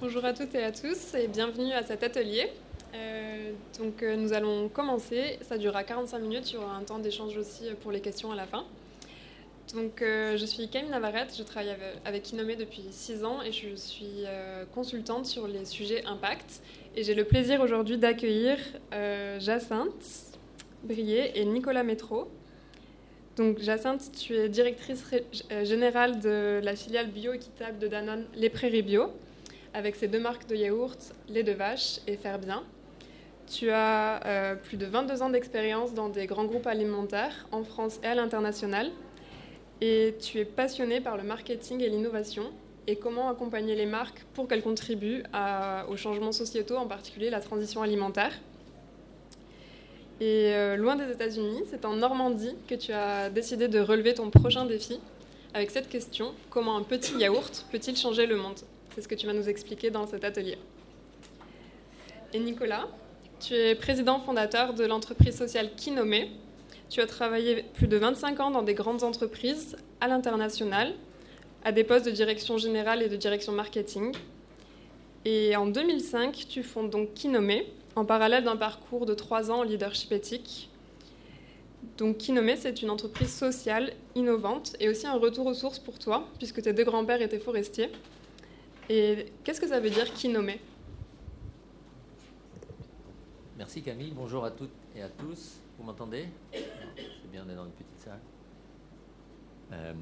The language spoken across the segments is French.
Bonjour à toutes et à tous et bienvenue à cet atelier. Euh, donc euh, nous allons commencer, ça durera 45 minutes, il y aura un temps d'échange aussi pour les questions à la fin. Donc euh, je suis Camille Navarrete, je travaille avec Inomé depuis 6 ans et je suis consultante sur les sujets impact. Et j'ai le plaisir aujourd'hui d'accueillir Jacinthe Brier et Nicolas Métro. Donc Jacinthe, tu es directrice générale de la filiale bio-équitable de Danone Les Prairies Bio avec ses deux marques de yaourt, lait de vache et Faire Bien. Tu as euh, plus de 22 ans d'expérience dans des grands groupes alimentaires en France et à l'international. Et tu es passionné par le marketing et l'innovation et comment accompagner les marques pour qu'elles contribuent aux changements sociétaux, en particulier la transition alimentaire? Et euh, loin des États-Unis, c'est en Normandie que tu as décidé de relever ton prochain défi avec cette question comment un petit yaourt peut-il changer le monde? C'est ce que tu vas nous expliquer dans cet atelier. Et Nicolas, tu es président fondateur de l'entreprise sociale Kinomé. Tu as travaillé plus de 25 ans dans des grandes entreprises à l'international, à des postes de direction générale et de direction marketing. Et en 2005, tu fondes donc Kinomé, en parallèle d'un parcours de trois ans en leadership éthique. Donc Kinomé, c'est une entreprise sociale, innovante et aussi un retour aux sources pour toi, puisque tes deux grands-pères étaient forestiers. Et qu'est-ce que ça veut dire qui Merci Camille, bonjour à toutes et à tous. Vous m'entendez? C'est bien, on est dans une petite salle. Euh,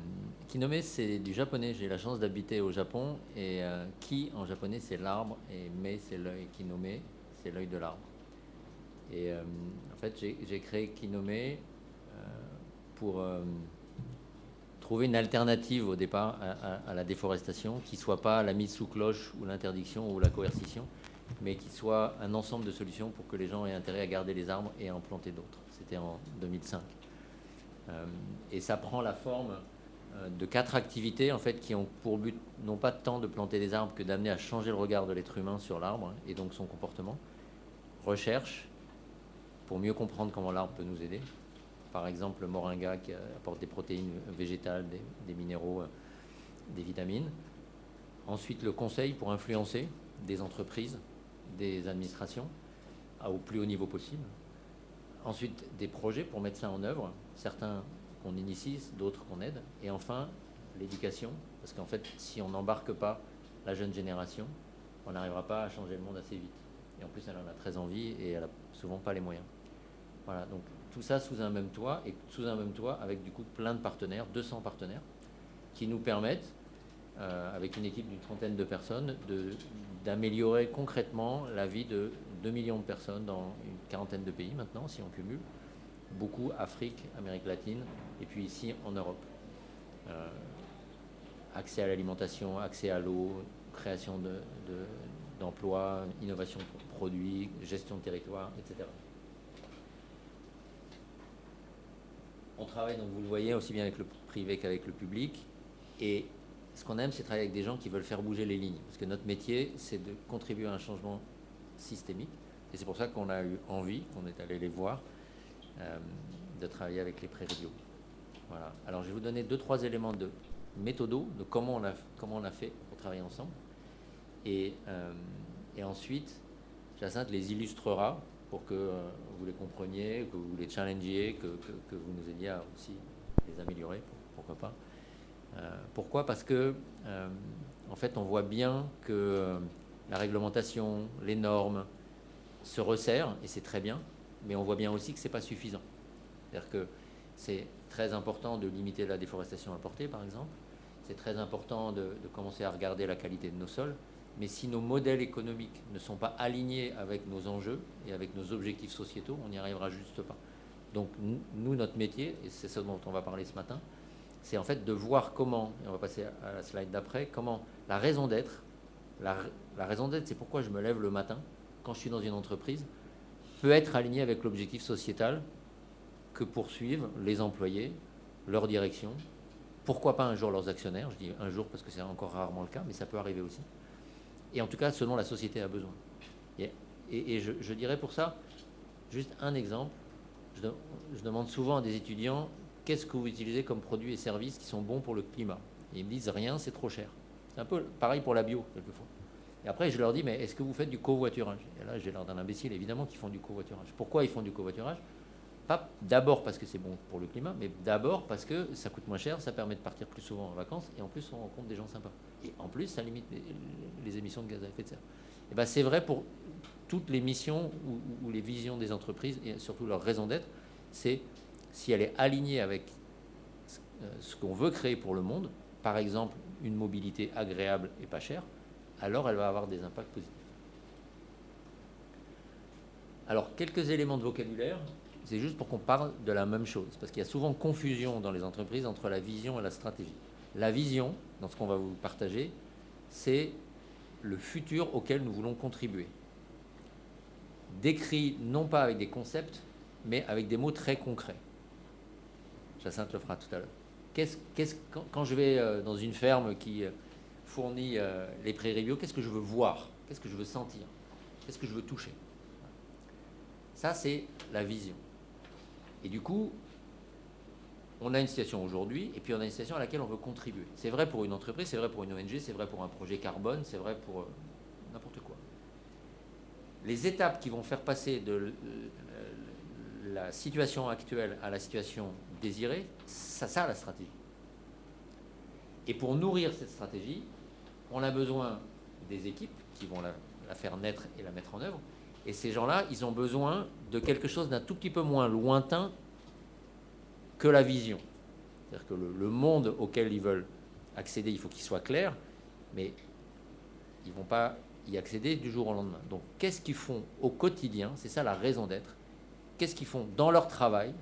Kinome, c'est du japonais. J'ai la chance d'habiter au Japon. Et euh, Ki, en japonais, c'est l'arbre. Et Me, c'est l'œil. Kinome, c'est l'œil de l'arbre. Et euh, en fait, j'ai créé Kinome euh, pour trouver une alternative au départ à, la déforestation qui soit pas la mise sous cloche ou l'interdiction ou la coercition, mais qui soit un ensemble de solutions pour que les gens aient intérêt à garder les arbres et à en planter d'autres. C'était en 2005. Euh, et ça prend la forme euh, de quatre activités en fait qui ont pour but non pas tant de planter des arbres que d'amener à changer le regard de l'être humain sur l'arbre et donc son comportement. Recherche pour mieux comprendre comment l'arbre peut nous aider par exemple le moringa qui apporte des protéines végétales, des, minéraux, euh, des vitamines. Ensuite, le conseil pour influencer des entreprises, des administrations, au plus haut niveau possible. Ensuite, des projets pour mettre ça en œuvre, certains qu'on initie, d'autres qu'on aide. Et enfin, l'éducation, parce qu'en fait, si on n'embarque pas la jeune génération, on n'arrivera pas à changer le monde assez vite. Et en plus, elle en a très envie et elle n'a souvent pas les moyens. Voilà, donc tout ça sous un même toit et sous un même toit avec du coup plein de partenaires, 200 partenaires, qui nous permettent, euh, avec une équipe d'une trentaine de personnes, d'améliorer concrètement la vie de 2 millions de personnes dans une quarantaine de pays maintenant, si on cumule. Beaucoup Afrique, Amérique latine, et puis ici en Europe. Euh, accès à l'alimentation, accès à l'eau, création d'emplois, de, innovation de produits, gestion de territoire, etc. on travaille, donc vous le voyez, aussi bien avec le privé qu'avec le public. Et ce qu'on aime, c'est travailler avec des gens qui veulent faire bouger les lignes. Parce que notre métier, c'est de contribuer à un changement systémique. Et c'est pour ça qu'on a eu envie, qu'on est allé les voir, euh, de travailler avec les prairies bio. Voilà. Alors, je vais vous donner deux, trois éléments de méthodo, de comment on a, fait pour travailler ensemble. Et, euh, et ensuite, Jacinthe les illustrera pour que euh, vous les compreniez, que vous les challengiez, que, vous nous aidiez à aussi les améliorer, pourquoi pas. Euh, pourquoi? Parce que, euh, en fait, on voit bien que la réglementation, les normes se resserrent, et c'est très bien, mais on voit bien aussi que ce n'est pas suffisant. C'est-à-dire que c'est très important de limiter la déforestation importée, par exemple. C'est très important de commencer à regarder la qualité de nos sols mais si nos modèles économiques ne sont pas alignés avec nos enjeux et avec nos objectifs sociétaux, on n'y arrivera juste pas. Donc nous, notre métier, et c'est ce dont on va parler ce matin, c'est en fait de voir comment, et on va passer à la slide d'après, comment la raison d'être, la, raison d'être, c'est pourquoi je me lève le matin quand je suis dans une entreprise, peut être alignée avec l'objectif sociétal que poursuivent les employés, leur direction, pourquoi pas un jour leurs actionnaires, je dis un jour parce que c'est encore rarement le cas, mais ça peut arriver aussi et en tout cas ce dont la société a besoin. Et, je, dirais pour ça, juste un exemple, je, demande souvent à des étudiants, qu'est-ce que vous utilisez comme produits et services qui sont bons pour le climat? Et ils me disent, rien, c'est trop cher. C'est un peu pareil pour la bio, quelquefois. Et après, je leur dis, mais est-ce que vous faites du covoiturage? Et là, j'ai l'air d'un imbécile, évidemment, qu'ils font du covoiturage. Pourquoi ils font du covoiturage? Pas d'abord parce que c'est bon pour le climat, mais d'abord parce que ça coûte moins cher, ça permet de partir plus souvent en vacances, et en plus, on rencontre des gens sympas. Et en plus, ça limite les, émissions de gaz à effet de serre. Et ben, c'est vrai pour toutes les missions ou, les visions des entreprises, et surtout leur raison d'être, c'est si elle est alignée avec euh, ce qu'on veut créer pour le monde, par exemple une mobilité agréable et pas chère, alors elle va avoir des impacts positifs. Alors, quelques éléments de vocabulaire, c'est juste pour qu'on parle de la même chose, parce qu'il y a souvent confusion dans les entreprises entre la vision et la stratégie. La vision, dans ce qu'on va vous partager, c'est le futur auquel nous voulons contribuer. Décrit non pas avec des concepts, mais avec des mots très concrets. Jacinthe le fera tout à l'heure. quand, je vais euh, dans une ferme qui euh, fournit euh, les prairies bio, qu'est-ce que je veux voir? Qu'est-ce que je veux sentir? Qu'est-ce que je veux toucher? Ça, c'est la vision. Et du coup, on a une situation aujourd'hui, et puis on a une situation à laquelle on veut contribuer. C'est vrai pour une entreprise, c'est vrai pour une ONG, c'est vrai pour un projet carbone, c'est vrai pour euh, n'importe quoi. Les étapes qui vont faire passer de euh, la situation actuelle à la situation désirée, ça, ça la stratégie. Et pour nourrir cette stratégie, on a besoin des équipes qui vont la, faire naître et la mettre en œuvre. Et ces gens-là, ils ont besoin de quelque chose d'un tout petit peu moins lointain que la vision. C'est-à-dire que le, monde auquel ils veulent accéder, il faut qu'il soit clair, mais ils ne vont pas y accéder du jour au lendemain. Donc qu'est-ce qu'ils font au quotidien? C'est ça la raison d'être. Qu'est-ce qu'ils font dans leur travail,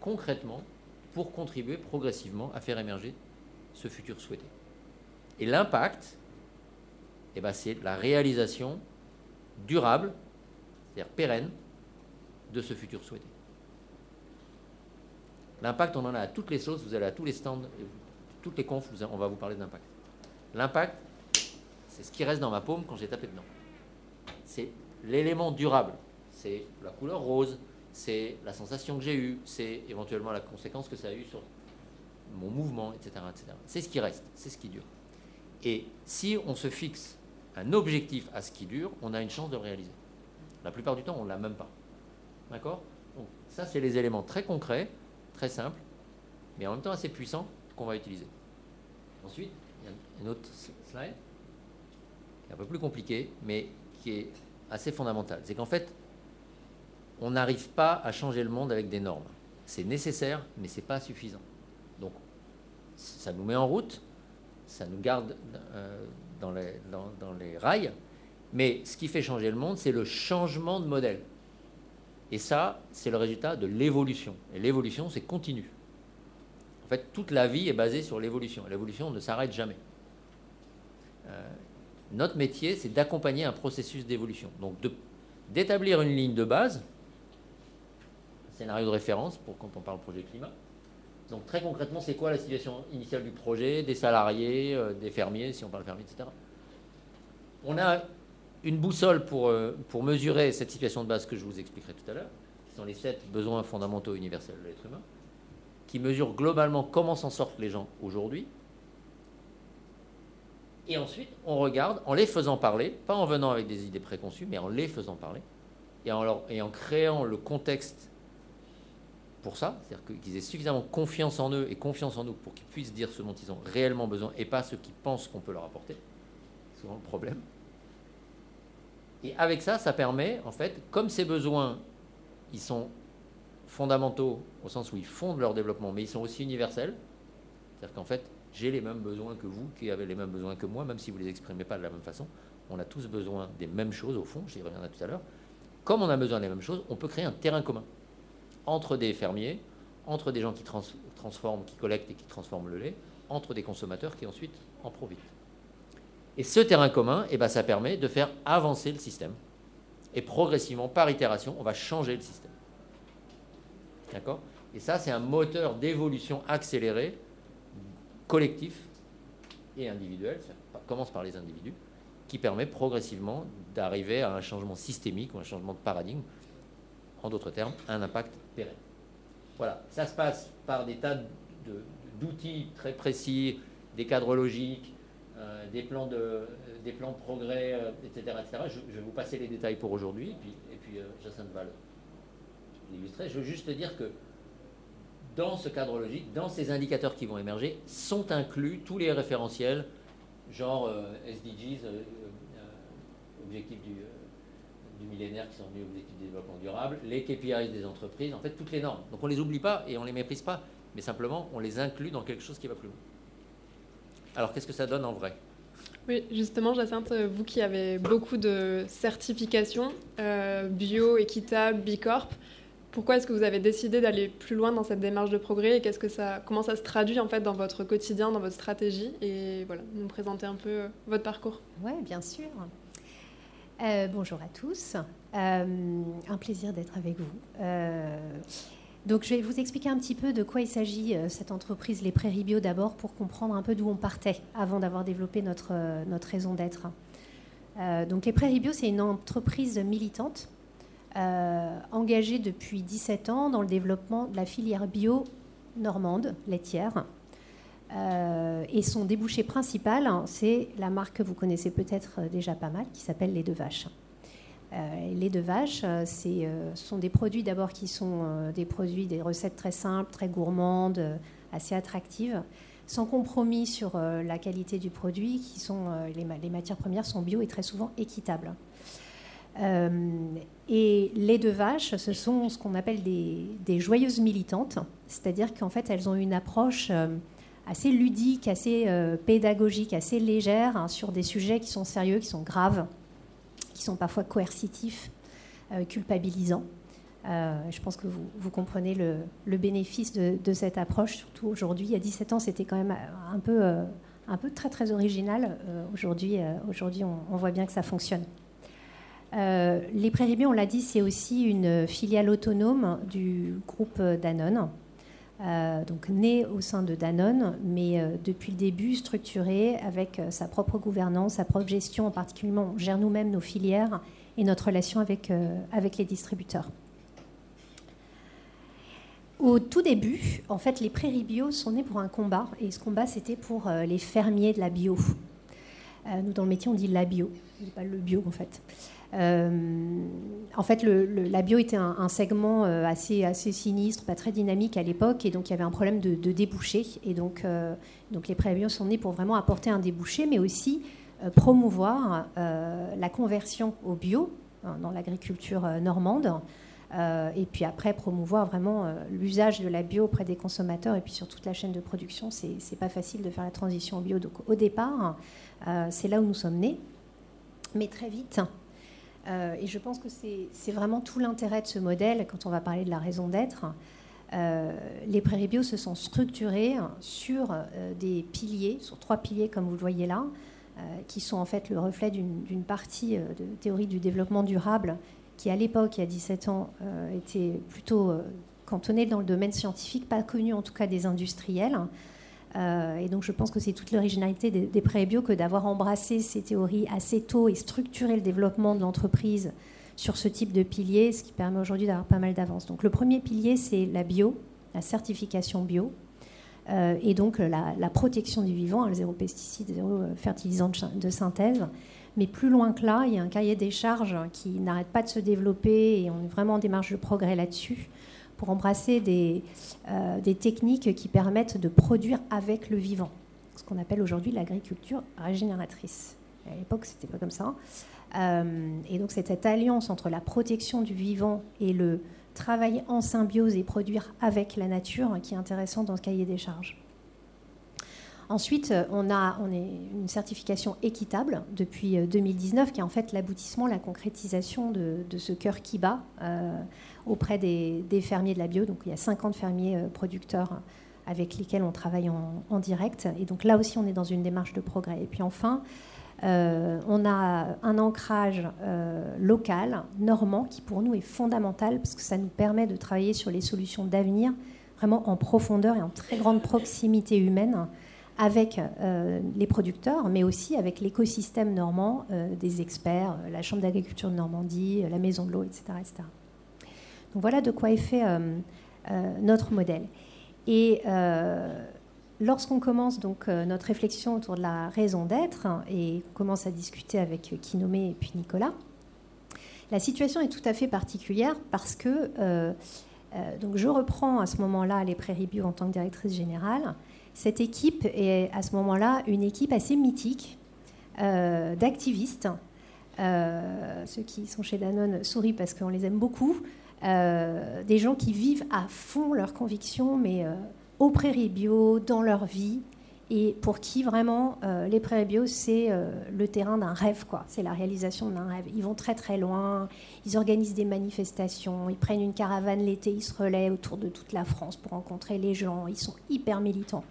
concrètement, pour contribuer progressivement à faire émerger ce futur souhaité? Et l'impact, eh ben, c'est la réalisation durable, c'est-à-dire pérenne, de ce futur souhaité. L'impact, on en a à toutes les sauces, vous allez à tous les stands, toutes les confs, on va vous parler d'impact. L'impact, c'est ce qui reste dans ma paume quand j'ai tapé dedans. C'est l'élément durable. C'est la couleur rose, c'est la sensation que j'ai eue, c'est éventuellement la conséquence que ça a eu sur mon mouvement, etc. C'est ce qui reste, c'est ce qui dure. Et si on se fixe un objectif à ce qui dure, on a une chance de le réaliser. La plupart du temps, on ne l'a même pas. D'accord? Donc, ça, c'est les éléments très concrets, très simples, mais en même temps assez puissants qu'on va utiliser. Ensuite, il y a une autre slide, qui est un peu plus compliqué, mais qui est assez fondamental. C'est qu'en fait, on n'arrive pas à changer le monde avec des normes. C'est nécessaire, mais ce n'est pas suffisant. Donc, ça nous met en route, ça nous garde euh, dans, les rails, mais ce qui fait changer le monde, c'est le changement de modèle. Et ça, c'est le résultat de l'évolution. Et l'évolution, c'est continu. En fait, toute la vie est basée sur l'évolution. L'évolution ne s'arrête jamais. Euh, notre métier, c'est d'accompagner un processus d'évolution. Donc, d'établir une ligne de base, un scénario de référence pour quand on parle projet climat, donc très concrètement, c'est quoi la situation initiale du projet, des salariés, euh, des fermiers, si on parle fermier, etc. On a une boussole pour, euh, pour mesurer cette situation de base que je vous expliquerai tout à l'heure, qui sont les sept besoins fondamentaux universels de l'être humain, qui mesurent globalement comment s'en sortent les gens aujourd'hui. Et ensuite, on regarde en les faisant parler, pas en venant avec des idées préconçues, mais en les faisant parler, et en, et en créant le contexte pour ça, c'est-à-dire qu'ils aient suffisamment confiance en eux et confiance en nous pour qu'ils puissent dire ce dont ils ont réellement besoin et pas ce qu'ils pensent qu'on peut leur apporter. C'est souvent le problème. Et avec ça, ça permet, en fait, comme ces besoins, ils sont fondamentaux au sens où ils fondent leur développement, mais ils sont aussi universels. C'est-à-dire qu'en fait, j'ai les mêmes besoins que vous, qui avez les mêmes besoins que moi, même si vous ne les exprimez pas de la même façon. On a tous besoin des mêmes choses, au fond, j'y reviendrai tout à l'heure. Comme on a besoin des mêmes choses, on peut créer un terrain commun entre des fermiers, entre des gens qui transforment, qui collectent et qui transforment le lait, entre des consommateurs qui ensuite en profitent. Et ce terrain commun, eh ben, ça permet de faire avancer le système. Et progressivement, par itération, on va changer le système. D'accord? Et ça, c'est un moteur d'évolution accélérée, collectif et individuel, ça commence par les individus, qui permet progressivement d'arriver à un changement systémique ou un changement de paradigme en d'autres termes, un impact pérenne. Voilà, ça se passe par des tas d'outils très précis, des cadres logiques, des, plans de, des plans progrès, etc. etc. Je, vais vous passer les détails pour aujourd'hui, et puis, et puis Jacinthe l'illustrer. Je veux juste dire que dans ce cadre logique, dans ces indicateurs qui vont émerger, sont inclus tous les référentiels, genre SDGs, objectifs du, du millénaire qui sont venus objectifs de développement durable, les KPIs des entreprises, en fait toutes les normes. Donc on ne les oublie pas et on ne les méprise pas, mais simplement on les inclut dans quelque chose qui va plus loin. Alors qu'est-ce que ça donne en vrai? Oui, justement, Jacinthe, vous qui avez beaucoup de certifications euh, bio, équitable, Bicorp, pourquoi est-ce que vous avez décidé d'aller plus loin dans cette démarche de progrès et qu'est-ce que ça, comment ça se traduit en fait dans votre quotidien, dans votre stratégie? Et voilà, nous présenter un peu votre parcours. Oui, bien sûr. Euh, bonjour à tous. Euh, un plaisir d'être avec vous. Euh, donc, je vais vous expliquer un petit peu de quoi il s'agit, cette entreprise Les Prairies Bio, d'abord, pour comprendre un peu d'où on partait avant d'avoir développé notre, notre raison d'être. donc, Les Prairies Bio, c'est une entreprise militante engagée depuis 17 ans dans le développement de la filière bio normande, laitière. Euh, et son débouché principal, hein, c'est la marque que vous connaissez peut-être déjà pas mal, qui s'appelle les deux vaches. Euh, les deux vaches, euh, ce sont des produits d'abord qui sont des produits, des recettes très simples, très gourmandes, assez attractives, sans compromis sur la qualité du produit, qui sont les, matières premières sont bio et très souvent équitables. et les deux vaches, ce sont ce qu'on appelle des, joyeuses militantes, c'est-à-dire qu'en fait elles ont une approche assez ludique, assez euh, pédagogique, assez légère hein, sur des sujets qui sont sérieux, qui sont graves, qui sont parfois coercitifs, euh, culpabilisants. Euh, je pense que vous, comprenez le, bénéfice de, cette approche, surtout aujourd'hui. Il y a 17 ans, c'était quand même un peu, un peu très original. aujourd'hui, aujourd'hui on, voit bien que ça fonctionne. les Prairies on l'a dit, c'est aussi une filiale autonome du groupe Danone. Euh, donc né au sein de Danone, mais euh, depuis le début structuré avec euh, sa propre gouvernance, sa propre gestion. En particulier, on gère nous-mêmes nos filières et notre relation avec, avec les distributeurs. Au tout début, en fait, les prairies bio sont nées pour un combat, et ce combat, c'était pour les fermiers de la bio. nous, dans le métier, on dit la bio, pas le bio, en fait. Euh, en fait, la bio était un, segment euh, assez, assez sinistre, pas très dynamique à l'époque, et donc il y avait un problème de, débouché. Et donc, euh, donc les pré sont nés pour vraiment apporter un débouché, mais aussi promouvoir la conversion au bio hein, dans l'agriculture normande. et puis après, promouvoir vraiment l'usage de la bio auprès des consommateurs et puis sur toute la chaîne de production. C'est pas facile de faire la transition au bio. Donc au départ, c'est là où nous sommes nés. Mais très vite, euh, et je pense que c'est vraiment tout l'intérêt de ce modèle quand on va parler de la raison d'être. Euh, les prairies bio se sont structurées sur euh, des piliers, sur trois piliers comme vous le voyez là, qui sont en fait le reflet d'une partie de théorie du développement durable qui à l'époque, il y a 17 ans, était plutôt cantonnée dans le domaine scientifique, pas connue en tout cas des industriels. Euh, et donc je pense que c'est toute l'originalité des, des bio que d'avoir embrassé ces théories assez tôt et structuré le développement de l'entreprise sur ce type de pilier, ce qui permet aujourd'hui d'avoir pas mal d'avance. Donc le premier pilier, c'est la bio, la certification bio. Euh, et donc la, protection du vivant, le zéro pesticide, zéro euh, fertilisant de synthèse. Mais plus loin que là, il y a un cahier des charges qui n'arrête pas de se développer et on est vraiment en démarche de progrès là-dessus pour embrasser des, euh, des techniques qui permettent de produire avec le vivant, ce qu'on appelle aujourd'hui l'agriculture régénératrice. À l'époque, c'était pas comme ça. Euh, et donc, c'est cette alliance entre la protection du vivant et le travail en symbiose et produire avec la nature qui est intéressant dans ce cahier des charges. Ensuite, on a on est une certification équitable depuis 2019, euh, qui est en fait l'aboutissement, la concrétisation de, ce cœur qui bat auprès des, fermiers de la bio. Donc il y a 50 fermiers euh, producteurs avec lesquels on travaille en, direct. Et donc là aussi, on est dans une démarche de progrès. Et puis enfin, euh, on a un ancrage euh, local, normand, qui pour nous est fondamental parce que ça nous permet de travailler sur les solutions d'avenir vraiment en profondeur et en très grande proximité humaine avec les producteurs, mais aussi avec l'écosystème normand, des experts, la Chambre d'agriculture de Normandie, la Maison de l'eau, etc., etc. Donc voilà de quoi est fait euh, euh, notre modèle. Et euh, lorsqu'on commence donc notre réflexion autour de la raison d'être hein, et qu'on commence à discuter avec Kinomé et puis Nicolas, la situation est tout à fait particulière parce que donc je reprends à ce moment-là les Prairies en tant que directrice générale. Cette équipe est à ce moment-là une équipe assez mythique d'activistes euh, ceux qui sont chez Danone sourient parce qu'on les aime beaucoup. Euh, des gens qui vivent à fond leurs convictions, mais euh, aux prairies bio, dans leur vie, et pour qui vraiment les prairies bio, c'est le terrain d'un rêve, quoi. C'est la réalisation d'un rêve. Ils vont très très loin, ils organisent des manifestations, ils prennent une caravane l'été, ils se relaient autour de toute la France pour rencontrer les gens, ils sont hyper militants.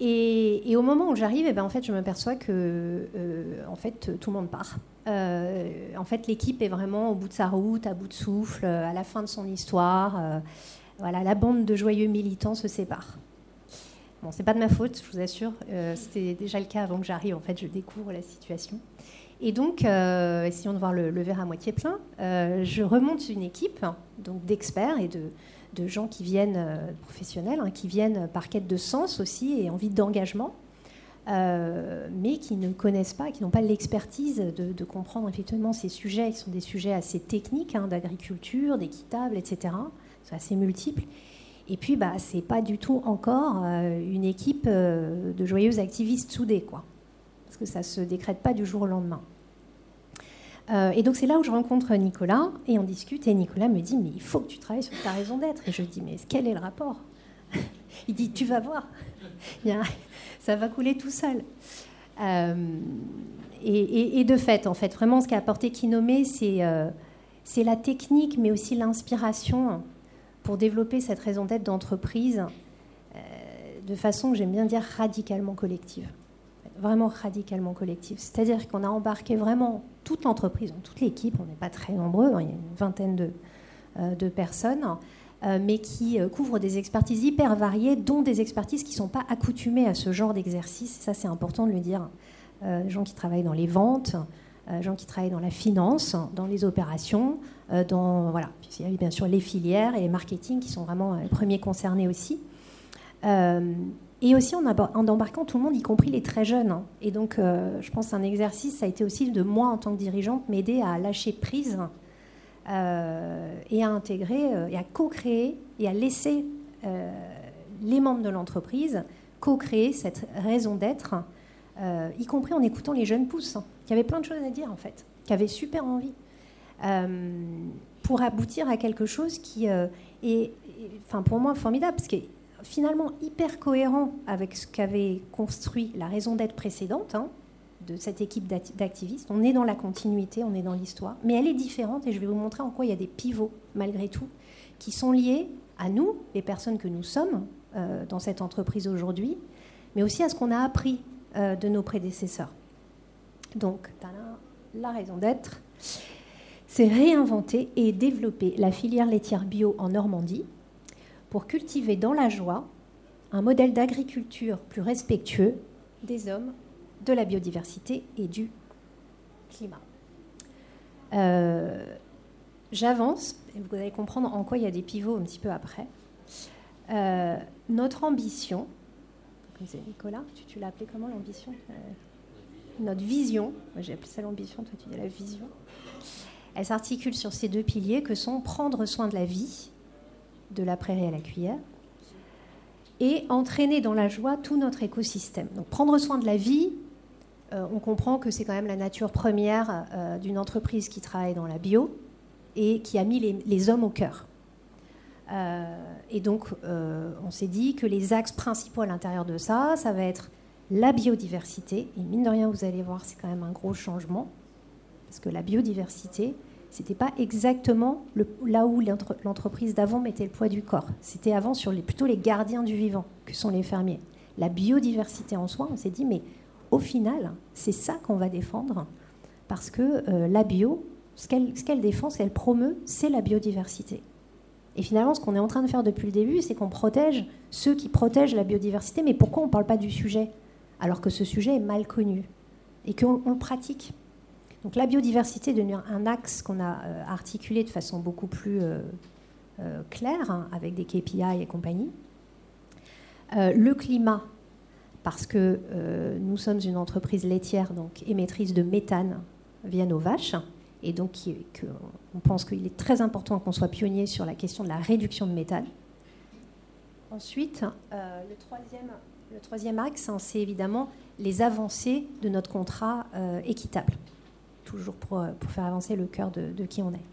Et, au moment où j'arrive, eh ben, en fait, je m'aperçois que euh, en fait, tout le monde part. Euh, en fait, l'équipe est vraiment au bout de sa route, à bout de souffle, à la fin de son histoire. Euh, voilà, la bande de joyeux militants se sépare. Bon, c'est pas de ma faute, je vous assure. C'était déjà le cas avant que j'arrive. En fait, je découvre la situation. Et donc, essayons de voir le, le, verre à moitié plein. je remonte une équipe donc d'experts et de, de gens qui viennent, euh, professionnels, hein, qui viennent par quête de sens aussi et envie d'engagement, euh, mais qui ne connaissent pas, qui n'ont pas l'expertise de, comprendre effectivement ces sujets, qui sont des sujets assez techniques, hein, d'agriculture, d'équitable, etc. C'est assez multiples. Et puis, bah, c'est pas du tout encore euh, une équipe de joyeux activistes soudés, quoi. Parce que ça se décrète pas du jour au lendemain. Euh, et donc c'est là où je rencontre Nicolas et on discute. Et Nicolas me dit mais il faut que tu travailles sur ta raison d'être. Et je dis mais quel est le rapport? Il dit tu vas voir, ça va couler tout seul. Euh, et, de fait, en fait, vraiment ce qu'a apporté Kinomé, euh, c'est la technique mais aussi l'inspiration pour développer cette raison d'être d'entreprise de façon j'aime bien dire radicalement collective vraiment radicalement collective. C'est-à-dire qu'on a embarqué vraiment toute l'entreprise, toute l'équipe, on n'est pas très nombreux, hein, il y a une vingtaine de, euh, personnes, euh, mais qui euh, couvrent des expertises hyper variées, dont des expertises qui ne sont pas accoutumées à ce genre d'exercice. Ça, c'est important de le dire. gens qui travaillent dans les ventes, gens qui travaillent dans la finance, dans les opérations, dans voilà. il y a bien sûr les filières et les marketing qui sont vraiment les premiers concernés aussi. Et aussi en, embarquant tout le monde, y compris les très jeunes. Hein. Et donc, euh, je pense un exercice, ça a été aussi de moi, en tant que dirigeante, m'aider à lâcher prise euh, et à intégrer, euh, et à co-créer, et à laisser les membres de l'entreprise co-créer cette raison d'être, y compris en écoutant les jeunes pousses, hein, qui avaient plein de choses à dire, en fait, qui avaient super envie, pour aboutir à quelque chose qui est, enfin, pour moi, formidable, parce que finalement hyper cohérent avec ce qu'avait construit la raison d'être précédente hein, de cette équipe d'activistes. On est dans la continuité, on est dans l'histoire, mais elle est différente et je vais vous montrer en quoi il y a des pivots malgré tout qui sont liés à nous, les personnes que nous sommes euh, dans cette entreprise aujourd'hui, mais aussi à ce qu'on a appris euh, de nos prédécesseurs. Donc, la raison d'être, c'est réinventer et développer la filière laitière bio en Normandie pour cultiver dans la joie un modèle d'agriculture plus respectueux des hommes, de la biodiversité et du climat. Euh, j'avance, et vous allez comprendre en quoi il y a des pivots un petit peu après. Euh, notre ambition, c'est Nicolas, tu, l'as appelé comment l'ambition euh, Notre vision, j'ai appelé ça l'ambition, toi tu dis la vision. Elle s'articule sur ces deux piliers que sont prendre soin de la vie de la prairie à la cuillère, et entraîner dans la joie tout notre écosystème. Donc prendre soin de la vie, euh, on comprend que c'est quand même la nature première euh, d'une entreprise qui travaille dans la bio et qui a mis les, hommes au cœur. Euh, et donc on s'est dit que les axes principaux à l'intérieur de ça, ça va être la biodiversité. Et mine de rien, vous allez voir, c'est quand même un gros changement. Parce que la biodiversité, c'était pas exactement là où l'entreprise d'avant mettait le poids du corps. C'était avant sur les, plutôt les gardiens du vivant, que sont les fermiers. La biodiversité en soi, on s'est dit, mais au final, c'est ça qu'on va défendre, parce que euh, la bio, ce qu'elle défend, ce qu'elle promeut, c'est la biodiversité. Et finalement, ce qu'on est en train de faire depuis le début, c'est qu'on protège ceux qui protègent la biodiversité. Mais pourquoi on ne parle pas du sujet alors que ce sujet est mal connu et qu'on le pratique? Donc la biodiversité est devenu un axe qu'on a euh, articulé de façon beaucoup plus euh, euh, claire, hein, avec des KPI et compagnie. le climat, parce que nous sommes une entreprise laitière, donc émettrice de méthane via nos vaches, et donc on pense qu'il est très important qu'on soit pionnier sur la question de la réduction de méthane. Ensuite, le troisième axe, hein, c'est évidemment les avancées de notre contrat équitable, toujours euh, pour, faire avancer le cœur de, qui on est.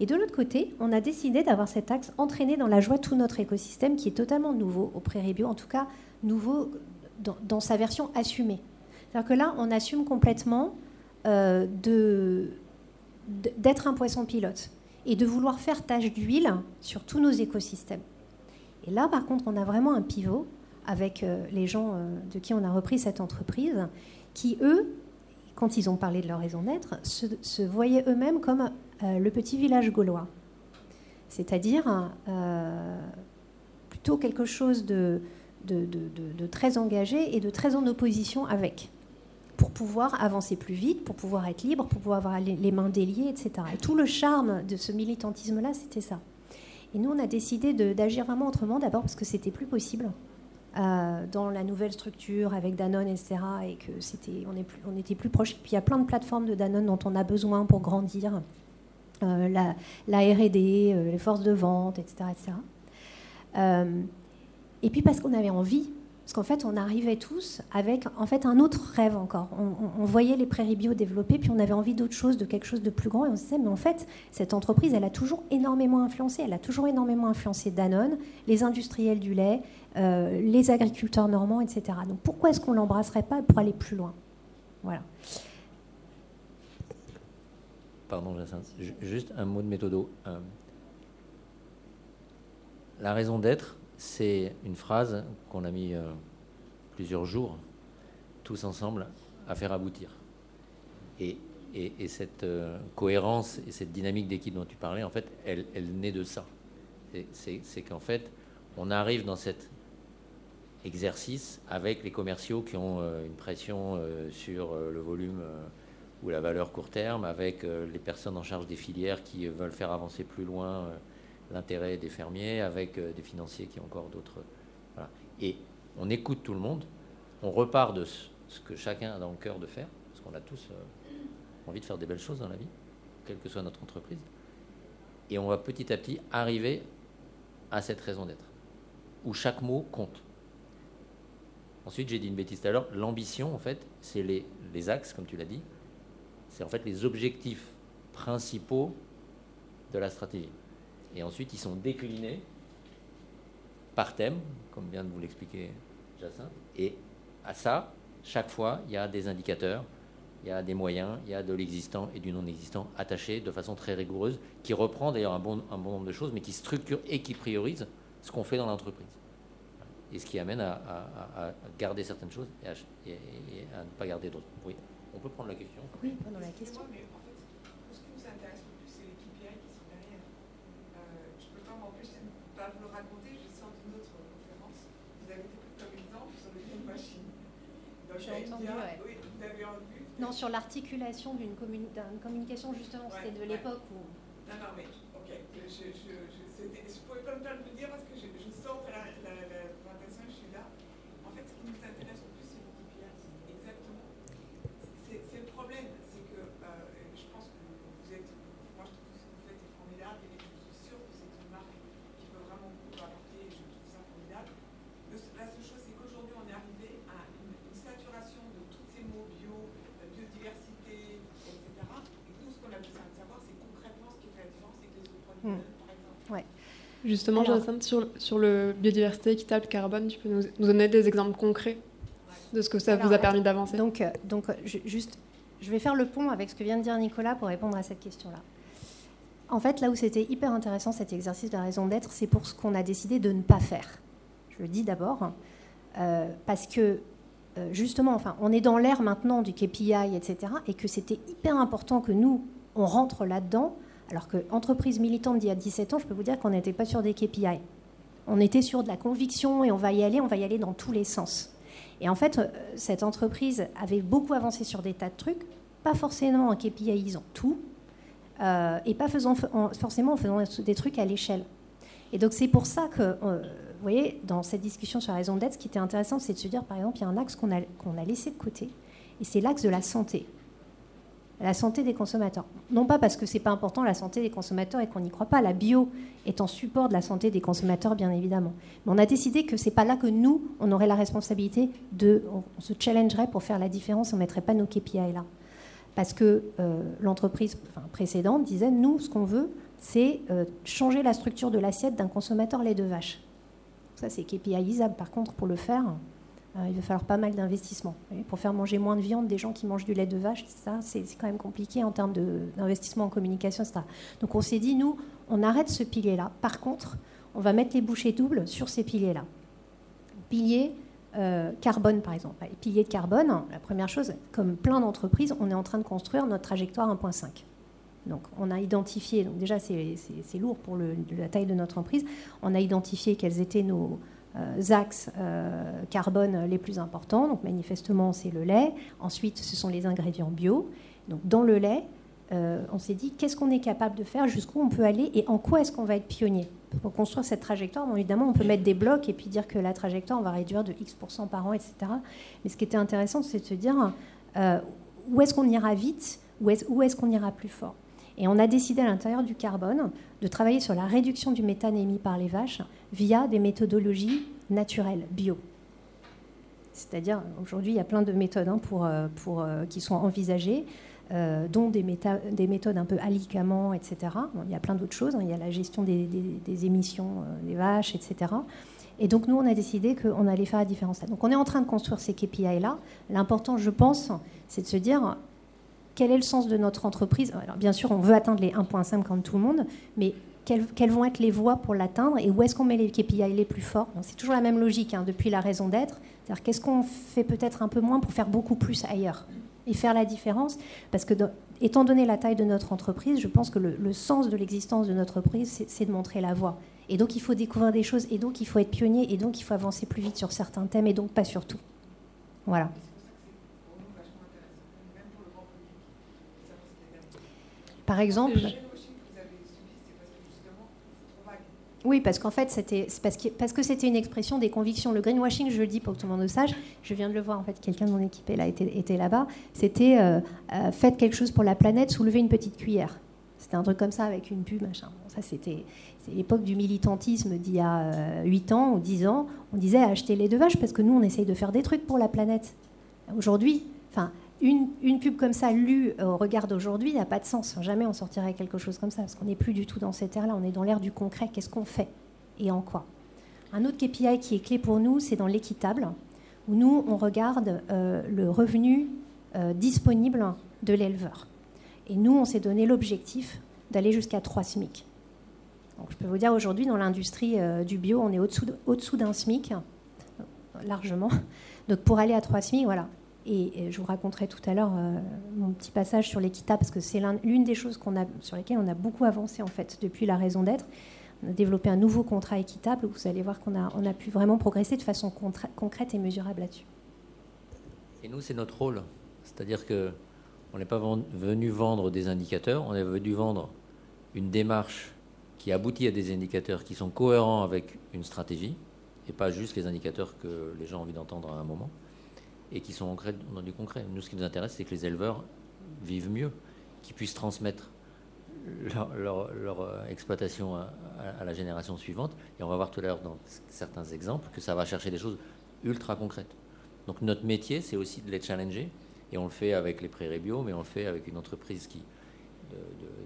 Et de l'autre côté, on a décidé d'avoir cet axe entraîné dans la joie tout notre écosystème qui est totalement nouveau au Prairie Bio, en tout cas nouveau dans, sa version assumée. C'est-à-dire que là, on assume complètement euh, d'être un poisson pilote et de vouloir faire tâche d'huile sur tous nos écosystèmes. Et là, par contre, on a vraiment un pivot avec euh, les gens de qui on a repris cette entreprise, qui, eux, quand ils ont parlé de leur raison d'être, se, voyaient eux-mêmes comme euh, le petit village gaulois. C'est-à-dire plutôt quelque chose de, de, très engagé et de très en opposition avec, pour pouvoir avancer plus vite, pour pouvoir être libre, pour pouvoir avoir les mains déliées, etc. Et tout le charme de ce militantisme-là, c'était ça. Et nous, on a décidé d'agir vraiment autrement, d'abord parce que c'était plus possible. Euh, dans la nouvelle structure avec Danone, etc. Et que c'était, on, est plus, on était plus proche. Puis il y a plein de plateformes de Danone dont on a besoin pour grandir. Euh, la, R&D, euh, les forces de vente, etc. etc. et puis parce qu'on avait envie parce qu'en fait, on arrivait tous avec en fait un autre rêve encore. On, voyait les prairies bio développer, puis on avait envie d'autre chose, de quelque chose de plus grand. Et on se disait, mais en fait, cette entreprise, elle a toujours énormément influencé. Elle a toujours énormément influencé Danone, les industriels du lait, euh, les agriculteurs normands, etc. Donc pourquoi est-ce qu'on l'embrasserait pas pour aller plus loin? Voilà. Pardon, Jacinthe. Juste un mot de méthodo. Euh, la raison d'être, c'est une phrase qu'on a mis euh, plusieurs jours, tous ensemble, à faire aboutir. Et, cette euh, cohérence et cette dynamique d'équipe dont tu parlais, en fait, elle, naît de ça. C'est qu'en fait, on arrive dans cet exercice avec les commerciaux qui ont euh, une pression sur le volume ou la valeur court terme, avec les personnes en charge des filières qui veulent faire avancer plus loin l'intérêt des fermiers, avec euh, des financiers qui ont encore d'autres. Et on écoute tout le monde, on repart de ce que chacun a dans le cœur de faire, parce qu'on a tous euh, envie de faire des belles choses dans la vie, quelle que soit notre entreprise. Et on va petit à petit arriver à cette raison d'être, où chaque mot compte. Ensuite, j'ai dit une bêtise tout à l'heure, l'ambition, en fait, c'est les, les axes, comme tu l'as dit, c'est en fait les objectifs principaux de la stratégie. Et ensuite, ils sont déclinés par thème, comme vient de vous l'expliquer Jacinthe. Et à ça, chaque fois, il y a des indicateurs, il y a des moyens, il y a de l'existant et du non-existant attachés de façon très rigoureuse, qui reprend d'ailleurs un bon, nombre de choses, mais qui structure et qui priorise ce qu'on fait dans l'entreprise. Et ce qui amène à, garder certaines choses et à, ne pas garder d'autres. Oui, on peut prendre la question. Oui, pendant la question. Non, sur l'articulation d'une communication, justement, c'était de l'époque où. Non, non, mais, ok. Je, je, je, je pouvais pas me le dire parce que je, sors de la, présentation et je suis là. En fait, ce qui nous intéresse le plus, c'est le KPI. Exactement. C'est le problème. C'est que euh, je pense que vous êtes. Moi, je trouve que ce que vous faites est formidable et je suis sûre que c'est une marque qui peut vraiment beaucoup apporter et je trouve ça formidable. La seule chose, c'est qu'aujourd'hui, on est arrivé à une, une saturation de tous ces mots bio, biodiversité, etc. Et tout ce qu'on a besoin de savoir, c'est concrètement ce qui fait la différence avec les autres produits, mmh. par exemple. Ouais. Justement, Jacinthe, sur, sur le biodiversité équitable carbone, tu peux nous, nous donner des exemples concrets de ce que ça vous a permis d'avancer? Donc, euh, donc juste, je vais faire le pont avec ce que vient de dire Nicolas pour répondre à cette question-là. En fait, là où c'était hyper intéressant cet exercice de raison d'être, c'est pour ce qu'on a décidé de ne pas faire. Je le dis d'abord, euh, parce que euh, justement, enfin, on est dans l'ère maintenant du KPI, etc., et que c'était hyper important que nous, on rentre là-dedans, alors que entreprise militante d'il y a 17 ans, je peux vous dire qu'on n'était pas sur des KPI. On était sur de la conviction et on va y aller, on va y aller dans tous les sens. Et en fait, euh, cette entreprise avait beaucoup avancé sur des tas de trucs, pas forcément en KPIisant tout, euh, et pas faisant, forcément en faisant des trucs à l'échelle. Et donc c'est pour ça que vous voyez, dans cette discussion sur la raison d'être, ce qui était intéressant, c'est de se dire, par exemple, il y a un axe qu'on a, qu'on a laissé de côté, et c'est l'axe de la santé. La santé des consommateurs. Non pas parce que c'est pas important la santé des consommateurs et qu'on n'y croit pas. La bio est en support de la santé des consommateurs, bien évidemment. Mais on a décidé que c'est pas là que nous, on aurait la responsabilité de. On se challengerait pour faire la différence, on ne mettrait pas nos KPI là. Parce que euh, l'entreprise précédente disait nous, ce qu'on veut, c'est euh, changer la structure de l'assiette d'un consommateur lait de vache. Ça, c'est KPIisable. Par contre, pour le faire, il va falloir pas mal d'investissement. Pour faire manger moins de viande des gens qui mangent du lait de vache, ça, c'est quand même compliqué en termes d'investissement en communication, etc. Donc on s'est dit, nous, on arrête ce pilier-là. Par contre, on va mettre les bouchées doubles sur ces piliers-là. Pilier euh, carbone, par exemple. Piliers de carbone, la première chose, comme plein d'entreprises, on est en train de construire notre trajectoire 1.5. Donc, on a identifié, donc déjà c'est lourd pour la taille de notre entreprise, on a identifié quels étaient nos euh, axes euh, carbone les plus importants. Donc, manifestement, c'est le lait. Ensuite, ce sont les ingrédients bio. Donc, dans le lait, euh, on s'est dit qu'est-ce qu'on est capable de faire, jusqu'où on peut aller? Et en quoi est-ce qu'on va être pionnier? Pour construire cette trajectoire, évidemment, on peut mettre des blocs et puis dire que la trajectoire, on va réduire de X% par an, etc. Mais ce qui était intéressant, c'est de se dire où est-ce qu'on ira vite, où est-ce qu'on ira plus fort? Et on a décidé à l'intérieur du carbone de travailler sur la réduction du méthane émis par les vaches via des méthodologies naturelles, bio. C'est-à-dire, aujourd'hui, il y a plein de méthodes hein, pour, euh, pour, euh, qui sont envisagées, euh, dont des, des, méthodes un peu alicament, etc. il y a plein d'autres choses. Hein. il y a la gestion des, émissions des vaches, etc. Et donc, nous, on a décidé qu'on allait faire la différence. Donc, on est en train de construire ces KPI-là. L'important, je pense, c'est de se dire quel est le sens de notre entreprise? Bien sûr, on veut atteindre les 1.5 comme tout le monde, mais quelles, vont être les voies pour l'atteindre et où est-ce qu'on met les KPI les plus forts? C'est toujours la même logique hein, depuis la raison d'être. C'est-à-dire qu'est-ce qu'on fait peut-être un peu moins pour faire beaucoup plus ailleurs et faire la différence? Parce que, étant donné la taille de notre entreprise, je pense que le, sens de l'existence de notre entreprise, c'est de montrer la voie. Et donc, il faut découvrir des choses, et donc, il faut être pionnier, et donc, il faut avancer plus vite sur certains thèmes, et donc pas sur tout. Voilà. Par exemple. Oui, parce qu'en fait, c'était parce que parce que c'était une expression des convictions. Le greenwashing, je le dis pour que tout le monde le sache. Je viens de le voir en fait. Quelqu'un de mon équipe là, était, là-bas. C'était euh, euh, faites quelque chose pour la planète, soulevez une petite cuillère. C'était un truc comme ça avec une pub, machin. ça, c'était l'époque du militantisme d'il y a 8 euh, ans ou 10 ans. On disait acheter les deux vaches parce que nous, on essaye de faire des trucs pour la planète. Aujourd'hui, enfin, une, pub comme ça lue au regard d'aujourd'hui n'a pas de sens. Jamais on sortirait quelque chose comme ça, parce qu'on n'est plus du tout dans cette ère-là, on est dans l'ère du concret. Qu'est-ce qu'on fait et en quoi? Un autre KPI qui est clé pour nous, c'est dans l'équitable, où nous, on regarde euh, le revenu euh, disponible de l'éleveur. Et nous, on s'est donné l'objectif d'aller jusqu'à 3 SMIC. Donc, je peux vous dire, aujourd'hui, dans l'industrie euh, du bio, on est au-dessous d'un SMIC, largement. Donc, pour aller à 3 SMIC, voilà, et, je vous raconterai tout à l'heure euh, mon petit passage sur l'équitable, parce que c'est l'une des choses qu'on sur lesquelles on a beaucoup avancé en fait depuis la raison d'être. On a développé un nouveau contrat équitable. Vous allez voir qu'on a, pu vraiment progresser de façon concrète et mesurable là-dessus. Et nous, c'est notre rôle. C'est-à-dire que on n'est pas venu vendre des indicateurs, on est venu vendre une démarche qui aboutit à des indicateurs qui sont cohérents avec une stratégie, et pas juste les indicateurs que les gens ont envie d'entendre à un moment et qui sont dans du concret. Nous, ce qui nous intéresse, c'est que les éleveurs vivent mieux, qu'ils puissent transmettre leur, euh, exploitation à, la génération suivante. Et on va voir tout à l'heure dans certains exemples que ça va chercher des choses ultra concrètes. Donc notre métier, c'est aussi de les challenger. Et on le fait avec les prairies bio, mais on le fait avec une entreprise qui,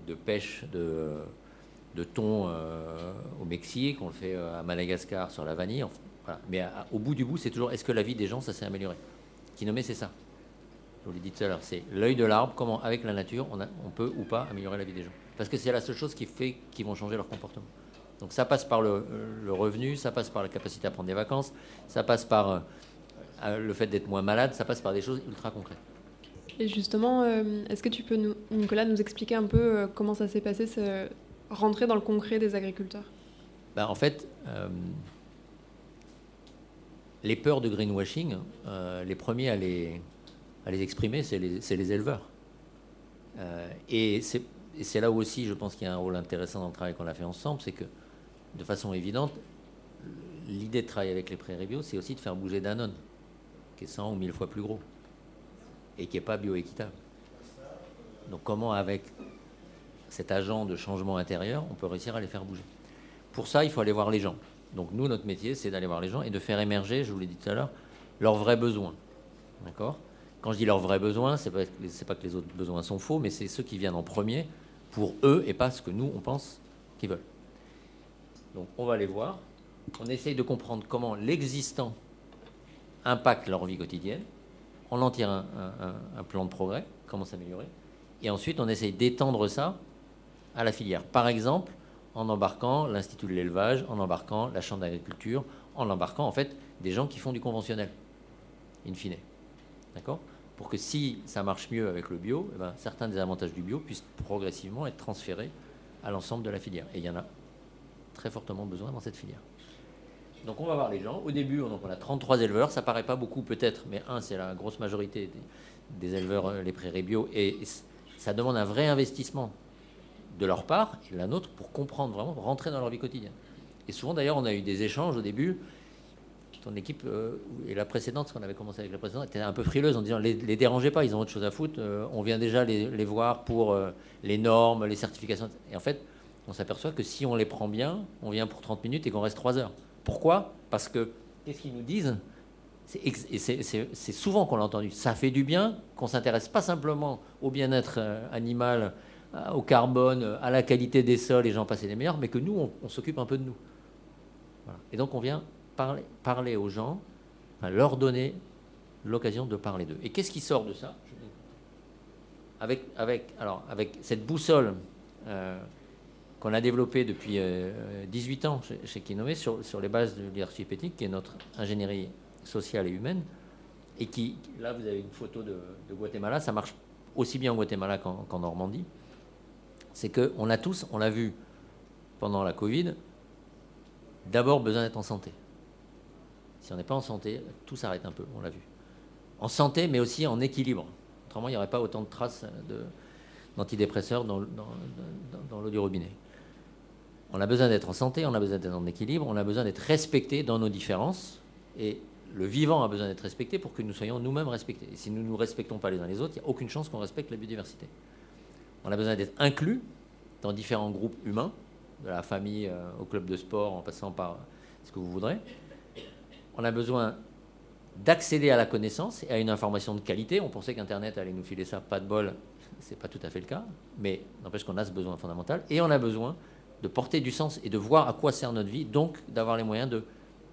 de, pêche de, de thon euh, au Mexique, on le fait euh, à Madagascar sur la vanille. Mais au bout du bout, c'est toujours est-ce que la vie des gens, ça s'est amélioré qui nommait, c'est ça. Je vous l'ai dit tout à l'heure, c'est l'œil de l'arbre, comment avec la nature on, on, peut ou pas améliorer la vie des gens. Parce que c'est la seule chose qui fait qu'ils vont changer leur comportement. Donc ça passe par le, revenu, ça passe par la capacité à prendre des vacances, ça passe par euh, euh, le fait d'être moins malade, ça passe par des choses ultra concrètes. Et justement, euh, est-ce que tu peux, nous, Nicolas, nous expliquer un peu comment ça s'est passé, ce, rentrer dans le concret des agriculteurs? Ben, En fait, les peurs de greenwashing, euh, les premiers à les, à les exprimer, c'est les, éleveurs. Euh, et c'est là où aussi, je pense qu'il y a un rôle intéressant dans le travail qu'on a fait ensemble, c'est que, de façon évidente, l'idée de travailler avec les prairies bio, c'est aussi de faire bouger Danone, qui est 100 ou 1000 fois plus gros et qui n'est pas bioéquitable. Donc comment avec cet agent de changement intérieur, on peut réussir à les faire bouger? Pour ça, il faut aller voir les gens. Donc nous, notre métier, c'est d'aller voir les gens et de faire émerger, je vous l'ai dit tout à l'heure, leurs vrais besoins. D'accord? Quand je dis leurs vrais besoins, c'est pas, pas que les autres besoins sont faux, mais c'est ceux qui viennent en premier pour eux et pas ce que nous, on pense qu'ils veulent. Donc on va les voir. On essaye de comprendre comment l'existant impacte leur vie quotidienne. On en tire un, un plan de progrès, comment s'améliorer. Et ensuite, on essaye d'étendre ça à la filière. Par exemple, en embarquant l'Institut de l'élevage, en embarquant la Chambre d'agriculture, en embarquant en fait des gens qui font du conventionnel, in fine. D'accord? Pour que si ça marche mieux avec le bio, eh ben, certains des avantages du bio puissent progressivement être transférés à l'ensemble de la filière. Et il y en a très fortement besoin dans cette filière. Donc on va voir les gens. Au début, on, a 33 éleveurs. Ça paraît pas beaucoup peut-être, mais un, c'est la grosse majorité des, des éleveurs, euh, les prairies bio. Et ça demande un vrai investissement de leur part et la nôtre pour comprendre vraiment, rentrer dans leur vie quotidienne. Et souvent d'ailleurs, on a eu des échanges au début. Ton équipe euh, et la précédente, qu'on avait commencé avec la précédente, était un peu frileuse en disant les, les dérangez pas, ils ont autre chose à foutre. Euh, on vient déjà les, voir pour euh, les normes, les certifications. Et en fait, on s'aperçoit que si on les prend bien, on vient pour 30 minutes et qu'on reste 3 heures. Pourquoi? Parce que qu'est-ce qu'ils nous disent? C'est souvent qu'on l'a entendu. Ça fait du bien qu'on s'intéresse pas simplement au bien-être animal au carbone, à la qualité des sols, et j'en passais les meilleurs, mais que nous, on, s'occupe un peu de nous. Et donc on vient parler, aux gens, leur donner l'occasion de parler d'eux. Et qu'est-ce qui sort de ça? Avec, avec, alors, avec cette boussole euh, qu'on a développée depuis 18 euh, ans chez, chez sur, sur, les bases de leadership éthique, qui est notre ingénierie sociale et humaine, et qui, là vous avez une photo de, Guatemala, ça marche aussi bien en Guatemala qu'en Normandie c'est qu'on a tous, on l'a vu pendant la Covid, d'abord besoin d'être en santé. Si on n'est pas en santé, tout s'arrête un peu, on l'a vu. En santé, mais aussi en équilibre. Autrement, il n'y aurait pas autant de traces d'antidépresseurs dans, l'eau du robinet. On a besoin d'être en santé, on a besoin d'être en équilibre, on a besoin d'être respecté dans nos différences. Et le vivant a besoin d'être respecté pour que nous soyons nous-mêmes respectés. Et si nous ne nous respectons pas les uns les autres, il n'y a aucune chance qu'on respecte la biodiversité. On a besoin d'être inclus dans différents groupes humains, de la famille euh, au club de sport, en passant par ce que vous voudrez. On a besoin d'accéder à la connaissance et à une information de qualité. On pensait qu'Internet allait nous filer ça, pas de bol, c'est pas tout à fait le cas, mais n'empêche qu'on a ce besoin fondamental. Et on a besoin de porter du sens et de voir à quoi sert notre vie, donc d'avoir les moyens de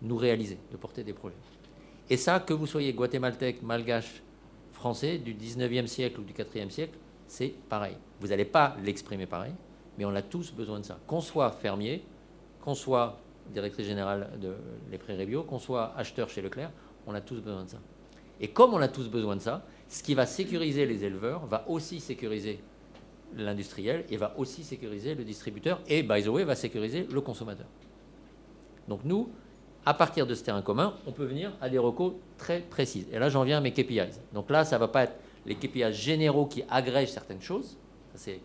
nous réaliser, de porter des projets. Et ça, que vous soyez guatémaltèque, malgache, français, du 19e siècle ou du 4e siècle, c'est pareil. Vous n'allez pas l'exprimer pareil, mais on a tous besoin de ça. Qu'on soit fermier, qu'on soit directrice générale de Les Prairies Bio, qu'on soit acheteur chez Leclerc, on a tous besoin de ça. Et comme on a tous besoin de ça, ce qui va sécuriser les éleveurs va aussi sécuriser l'industriel et va aussi sécuriser le distributeur et, by the way, va sécuriser le consommateur. Donc nous, à partir de ce terrain commun, on peut venir à des recos très précises. Et là, j'en viens à mes KPIs. Donc là, ça ne va pas être les KPIs généraux qui agrègent certaines choses. C'est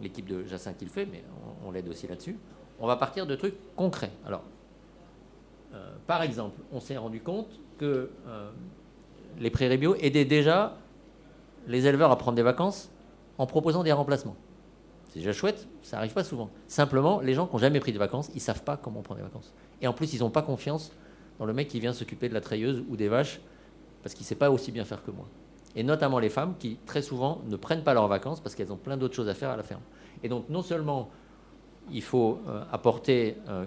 l'équipe de Jacin qui le fait, mais on, l'aide aussi là-dessus. On va partir de trucs concrets. Alors, euh, par exemple, on s'est rendu compte que euh, les prairies bio aidaient déjà les éleveurs à prendre des vacances en proposant des remplacements. C'est déjà chouette, ça n'arrive pas souvent. Simplement, les gens qui n'ont jamais pris de vacances, ils ne savent pas comment prendre des vacances. Et en plus, ils n'ont pas confiance dans le mec qui vient s'occuper de la treilleuse ou des vaches parce qu'il ne sait pas aussi bien faire que moi et notamment les femmes qui très souvent ne prennent pas leurs vacances parce qu'elles ont plein d'autres choses à faire à la ferme. Et donc non seulement il faut euh, apporter euh,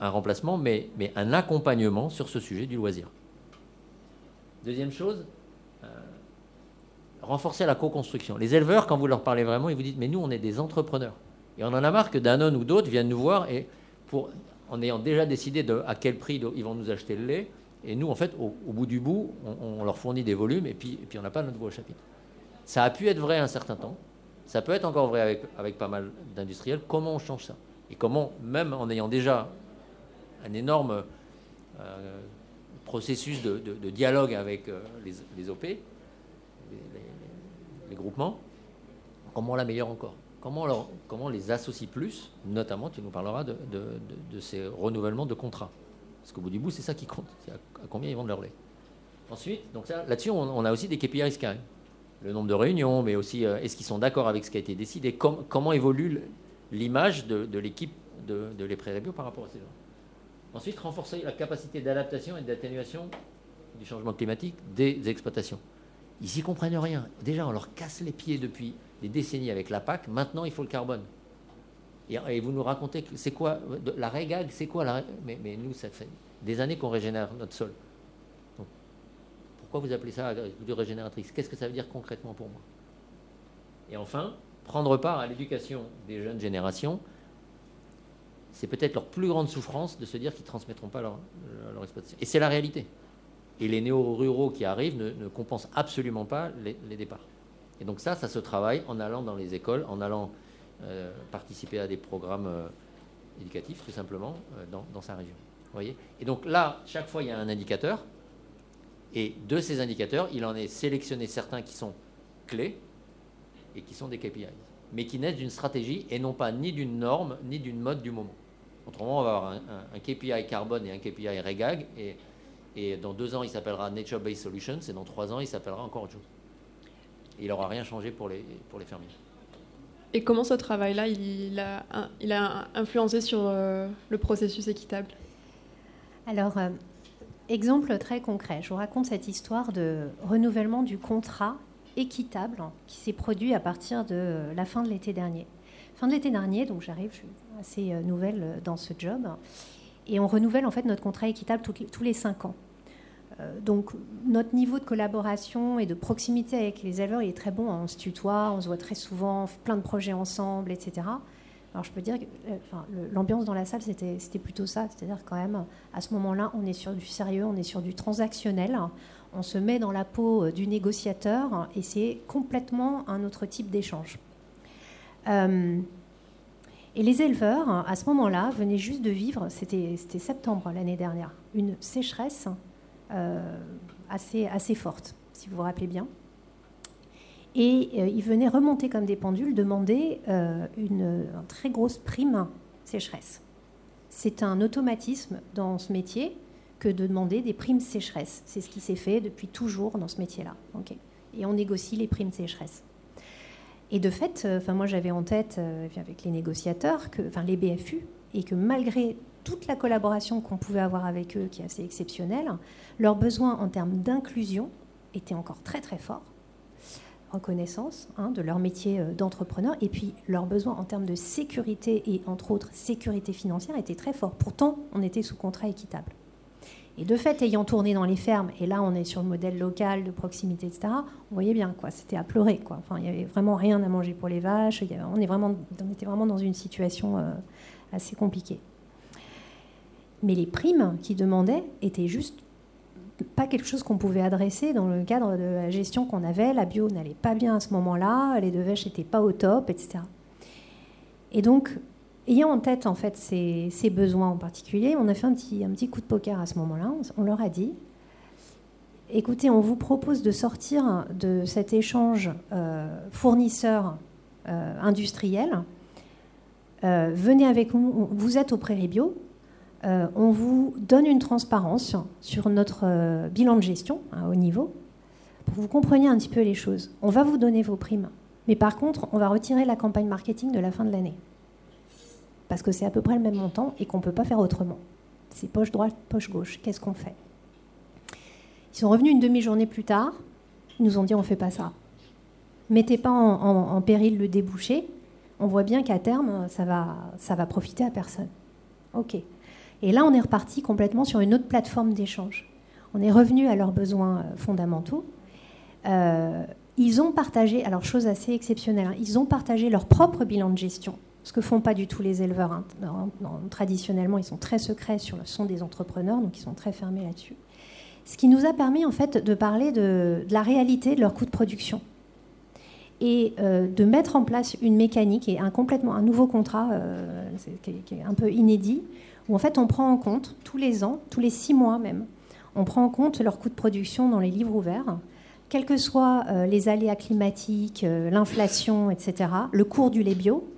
un remplacement, mais, un accompagnement sur ce sujet du loisir. Deuxième chose, euh, renforcer la co-construction. Les éleveurs, quand vous leur parlez vraiment, ils vous disent, mais nous, on est des entrepreneurs. Et on en a marre que Danone ou d'autres viennent nous voir et en ayant déjà décidé à quel prix ils vont nous acheter le lait, et nous, en fait, au, bout du bout, on, leur fournit des volumes et puis, et puis on n'a pas notre voix au chapitre. Ça a pu être vrai un certain temps. Ça peut être encore vrai avec, avec pas mal d'industriels. Comment on change ça? Et comment, même en ayant déjà un énorme euh, processus de, dialogue avec euh, les, OP, les, groupements, comment on l'améliore encore? Comment, comment on les associe plus? Notamment, tu nous parleras de, de ces renouvellements de contrats. Parce qu'au bout du bout, c'est ça qui compte. C'est à, combien ils vendent leur lait. Ensuite, donc là-dessus, on, a aussi des KPIs carrés. Le nombre de réunions, mais aussi euh, est-ce qu'ils sont d'accord avec ce qui a été décidé, comment évolue l'image de, l'équipe de, de les bio par rapport à ces gens? Ensuite, renforcer la capacité d'adaptation et d'atténuation du changement climatique des exploitations. Ils n'y comprennent rien. Déjà, on leur casse les pieds depuis des décennies avec la PAC. Maintenant, il faut le carbone. Et, vous nous racontez c'est quoi la régag C'est quoi la mais, mais, nous, ça fait des années qu'on régénère notre sol. pourquoi vous appelez ça agriculture régénératrice? Qu'est-ce que ça veut dire concrètement pour moi? Et enfin, prendre part à l'éducation des jeunes générations, c'est peut-être leur plus grande souffrance de se dire qu'ils ne transmettront pas leur, leur exploitation. Et c'est la réalité. Et les néo-ruraux qui arrivent ne, compensent absolument pas les, départs. Et donc ça, ça se travaille en allant dans les écoles, en allant euh, participer à des programmes euh, éducatifs, tout simplement, euh, dans, sa région. Voyez? Et donc là, chaque fois, il y a un indicateur. Et de ces indicateurs, il en est sélectionné certains qui sont clés et qui sont des KPIs, mais qui naissent d'une stratégie et non pas ni d'une norme, ni d'une mode du moment. Autrement, on va avoir un, KPI carbone et un KPI REGAG, et et dans deux ans, il s'appellera Nature Based Solutions. Et dans trois ans, il s'appellera encore autre chose. il n'aura rien changé pour les, pour les fermiers. Et comment ce travail-là, il a, influencé sur euh, le processus équitable? Alors, euh, exemple très concret. Je vous raconte cette histoire de renouvellement du contrat équitable qui s'est produit à partir de la fin de l'été dernier. Fin de l'été dernier, donc j'arrive, je suis assez euh, nouvelle dans ce job. Et on renouvelle en fait notre contrat équitable tous les cinq ans. Euh, donc notre niveau de collaboration et de proximité avec les éleveurs est très bon. On se tutoie, on se voit très souvent, plein de projets ensemble, etc. Alors je peux dire que euh, l'ambiance dans la salle, c'était plutôt ça. C'est-à-dire quand même, à ce moment-là, on est sur du sérieux, on est sur du transactionnel. On se met dans la peau euh, du négociateur et c'est complètement un autre type d'échange. Et les éleveurs, à ce moment-là, venaient juste de vivre, c'était septembre l'année dernière, une sécheresse assez, assez forte, si vous vous rappelez bien. Et euh, ils venaient remonter comme des pendules, demander euh, une, très grosse prime sécheresse. C'est un automatisme dans ce métier que de demander des primes sécheresse. C'est ce qui s'est fait depuis toujours dans ce métier-là. Et on négocie les primes sécheresse. Et de fait, euh, moi j'avais en tête euh, avec les négociateurs, que, les BFU, et que malgré toute la collaboration qu'on pouvait avoir avec eux, qui est assez exceptionnelle, leurs besoins en termes d'inclusion étaient encore très très forts, reconnaissance hein, de leur métier euh, d'entrepreneur, et puis leurs besoins en termes de sécurité et entre autres sécurité financière étaient très forts. Pourtant, on était sous contrat équitable. Et de fait, ayant tourné dans les fermes, et là on est sur le modèle local, de proximité, etc., on voyait bien, quoi, c'était à pleurer. Quoi. Enfin, il n'y avait vraiment rien à manger pour les vaches, on, était vraiment dans une situation euh, assez compliquée. Mais les primes qu'ils demandaient étaient juste pas quelque chose qu'on pouvait adresser dans le cadre de la gestion qu'on avait. La bio n'allait pas bien à ce moment-là, les deux vaches n'étaient pas au top, etc. Et donc, ayant en tête en fait ces, besoins en particulier, on a fait un petit, coup de poker à ce moment-là. On, leur a dit écoutez, on vous propose de sortir de cet échange euh, fournisseur euh, industriel. Euh, venez avec nous, vous êtes au Prairie Bio. On vous donne une transparence sur notre bilan de gestion à haut niveau pour que vous compreniez un petit peu les choses. On va vous donner vos primes, mais par contre, on va retirer la campagne marketing de la fin de l'année parce que c'est à peu près le même montant et qu'on ne peut pas faire autrement. C'est poche droite, poche gauche. Qu'est-ce qu'on fait? Ils sont revenus une demi-journée plus tard. Ils nous ont dit on ne fait pas ça. Mettez pas en, péril le débouché. On voit bien qu'à terme, ça va, ça va profiter à personne. OK. Et là, on est reparti complètement sur une autre plateforme d'échange. On est revenu à leurs besoins euh, fondamentaux. Euh, ils ont partagé, alors chose assez exceptionnelle, hein, ils ont partagé leur propre bilan de gestion ce que font pas du tout les éleveurs. Hein. traditionnellement, ils sont très secrets sur le son des entrepreneurs, donc ils sont très fermés là-dessus. Ce qui nous a permis en fait de parler de, la réalité de leur coût de production et euh, de mettre en place une mécanique et un complètement un nouveau contrat qui, est, un peu inédit où en fait on prend en compte tous les ans, tous les six mois même, on prend en compte leur coût de production dans les livres ouverts, quels que soient euh, les aléas climatiques, l'inflation, etc., le cours du lait bio,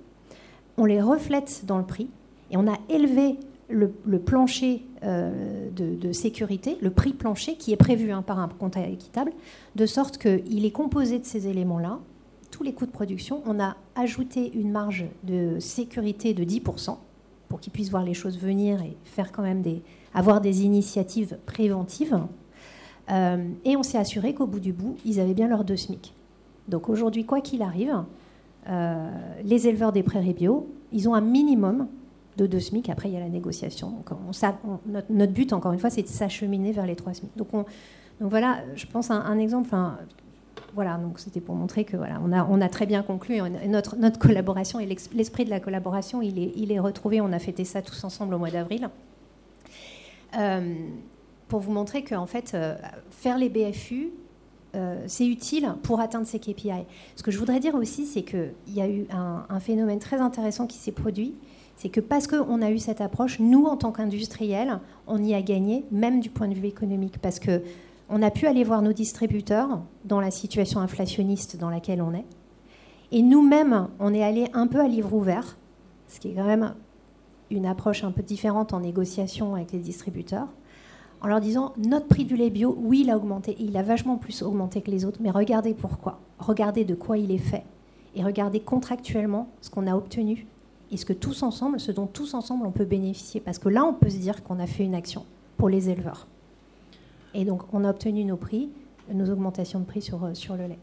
on les reflète dans le prix et on a élevé le, plancher euh, de, sécurité, le prix plancher qui est prévu hein, par un compte équitable, de sorte qu'il est composé de ces éléments-là, tous les coûts de production. On a ajouté une marge de sécurité de 10% pour qu'ils puissent voir les choses venir et faire quand même avoir des initiatives préventives. Euh, et on s'est assuré qu'au bout du bout, ils avaient bien leurs deux SMIC. Donc aujourd'hui, quoi qu'il arrive, euh, les éleveurs des prairies bio, ils ont un minimum de deux SMIC. Après, il y a la négociation. Donc, notre, but, encore une fois, c'est de s'acheminer vers les trois SMIC. Donc, voilà, je pense un, un exemple. Voilà, donc c'était pour montrer que voilà, on a, on a très bien conclu notre, notre collaboration et l'esprit de la collaboration, il est, il est retrouvé. On a fêté ça tous ensemble au mois d'avril. Euh, pour vous montrer que en fait, euh, faire les BFU, euh, c'est utile pour atteindre ces KPI. Ce que je voudrais dire aussi, c'est qu'il y a eu un, phénomène très intéressant qui s'est produit. C'est que parce qu'on a eu cette approche, nous, en tant qu'industriels, on y a gagné, même du point de vue économique. Parce que on a pu aller voir nos distributeurs dans la situation inflationniste dans laquelle on est. Et nous-mêmes, on est allé un peu à livre ouvert, ce qui est quand même une approche un peu différente en négociation avec les distributeurs, en leur disant notre prix du lait bio, oui, il a augmenté, il a vachement plus augmenté que les autres, mais regardez pourquoi, regardez de quoi il est fait, et regardez contractuellement ce qu'on a obtenu et ce que tous ensemble, ce dont tous ensemble on peut bénéficier, parce que là on peut se dire qu'on a fait une action pour les éleveurs. Et donc, on a obtenu nos prix, nos augmentations de prix sur, euh, sur le lait.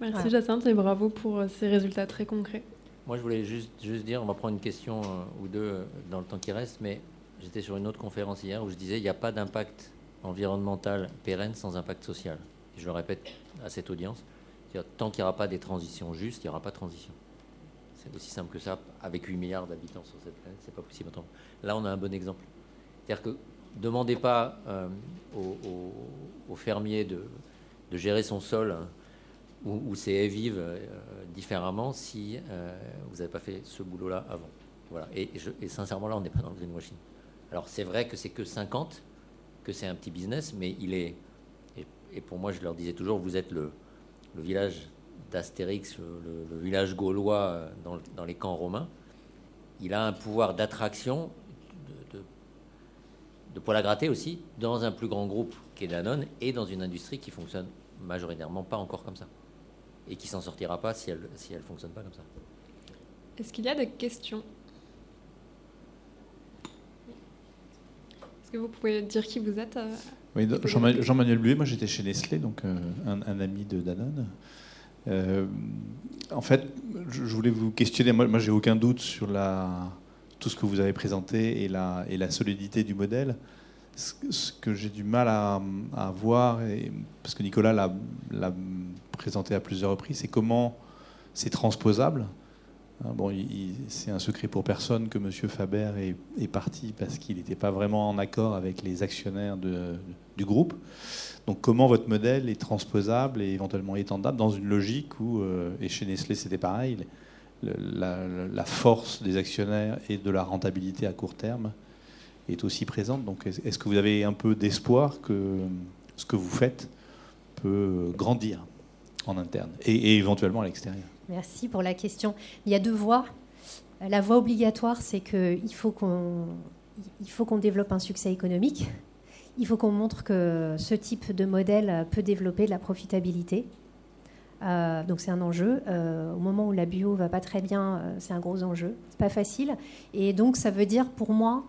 Merci Jacinthe et bravo pour euh, ces résultats très concrets. Moi, je voulais juste, juste dire, on va prendre une question euh, ou deux dans le temps qui reste, mais j'étais sur une autre conférence hier où je disais il n'y a pas d'impact environnemental pérenne sans impact social. Et je le répète à cette audience, tant qu'il n'y aura pas des transitions justes, il n'y aura pas de transition. C'est aussi simple que ça. Avec 8 milliards d'habitants sur cette planète, c'est pas possible. Là, on a un bon exemple. C'est-à-dire que demandez pas euh, aux, fermiers de, gérer son sol hein, ou, ses haies vives euh, différemment si euh, vous n'avez pas fait ce boulot-là avant. Voilà. Et, sincèrement, là, on n'est pas dans le greenwashing. Alors, c'est vrai que c'est que 50, que c'est un petit business, mais il est. Et, pour moi, je leur disais toujours, vous êtes le, village d'Astérix, le, village gaulois dans, dans les camps romains. Il a un pouvoir d'attraction de poil à gratter aussi dans un plus grand groupe qui est Danone et dans une industrie qui fonctionne majoritairement pas encore comme ça et qui s'en sortira pas si elle si elle fonctionne pas comme ça. Est-ce qu'il y a des questions? Est-ce que vous pouvez dire qui vous êtes euh, Oui, Jean-Manuel Buet, moi j'étais chez Nestlé, donc euh, un, ami de Danone. Euh, en fait, je voulais vous questionner. Moi, moi j'ai aucun doute sur la, tout ce que vous avez présenté et la, solidité du modèle. Ce que j'ai du mal à, voir, parce que Nicolas l'a présenté à plusieurs reprises, c'est comment c'est transposable. Hein, bon, c'est un secret pour personne que M. Faber est, parti parce qu'il n'était pas vraiment en accord avec les actionnaires du groupe. Donc comment votre modèle est transposable et éventuellement étendable dans une logique où, euh, et chez Nestlé c'était pareil, la, force des actionnaires et de la rentabilité à court terme est aussi présente. Donc, est-ce que vous avez un peu d'espoir que ce que vous faites peut grandir en interne et, éventuellement à l'extérieur? Merci pour la question. Il y a deux voies. La voie obligatoire, c'est qu'il faut qu'on faut qu'on développe un succès économique. Il faut qu'on montre que ce type de modèle peut développer de la profitabilité. Euh, donc c'est un enjeu. Euh, au moment où la bio va pas très bien, euh, c'est un gros enjeu. C'est pas facile. Et donc ça veut dire pour moi,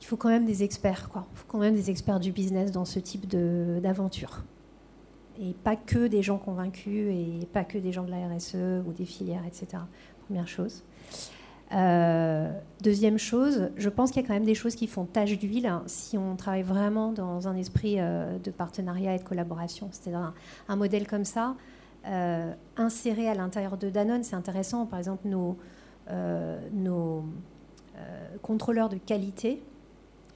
il faut quand même des experts. Il faut quand même des experts du business dans ce type d'aventure. Et pas que des gens convaincus et pas que des gens de la RSE ou des filières, etc. Première chose. deuxième chose, je pense qu'il y a quand même des choses qui font tache d'huile hein, si on travaille vraiment dans un esprit de partenariat et de collaboration. C'est-à-dire un, modèle comme ça, euh, insérés à l'intérieur de Danone. C'est intéressant, par exemple, nos, euh, euh, contrôleurs de qualité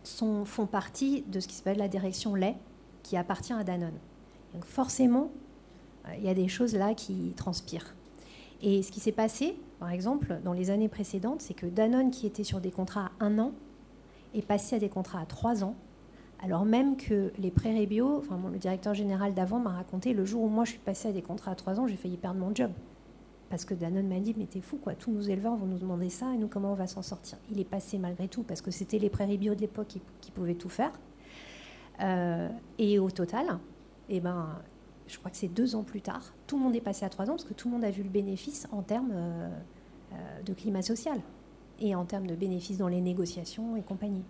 sont, font partie de ce qui s'appelle la direction lait, qui appartient à Danone. Donc forcément, il y a des choses là qui transpirent. Et ce qui s'est passé, par exemple, dans les années précédentes, c'est que Danone, qui était sur des contrats à un an, est passé à des contrats à trois ans alors même que les prairies bio, le directeur général d'avant m'a raconté le jour où moi je suis passé à des contrats à trois ans, j'ai failli perdre mon job. parce que Danone m'a dit, mais t'es fou, quoi, tous nos éleveurs vont nous demander ça, et nous, comment on va s'en sortir? Il est passé malgré tout, parce que c'était les prairies bio de l'époque qui, qui, pouvaient tout faire. Euh, et au total, eh ben, je crois que c'est deux ans plus tard, tout le monde est passé à trois ans, parce que tout le monde a vu le bénéfice en termes euh, euh, de climat social, et en termes de bénéfices dans les négociations et compagnie.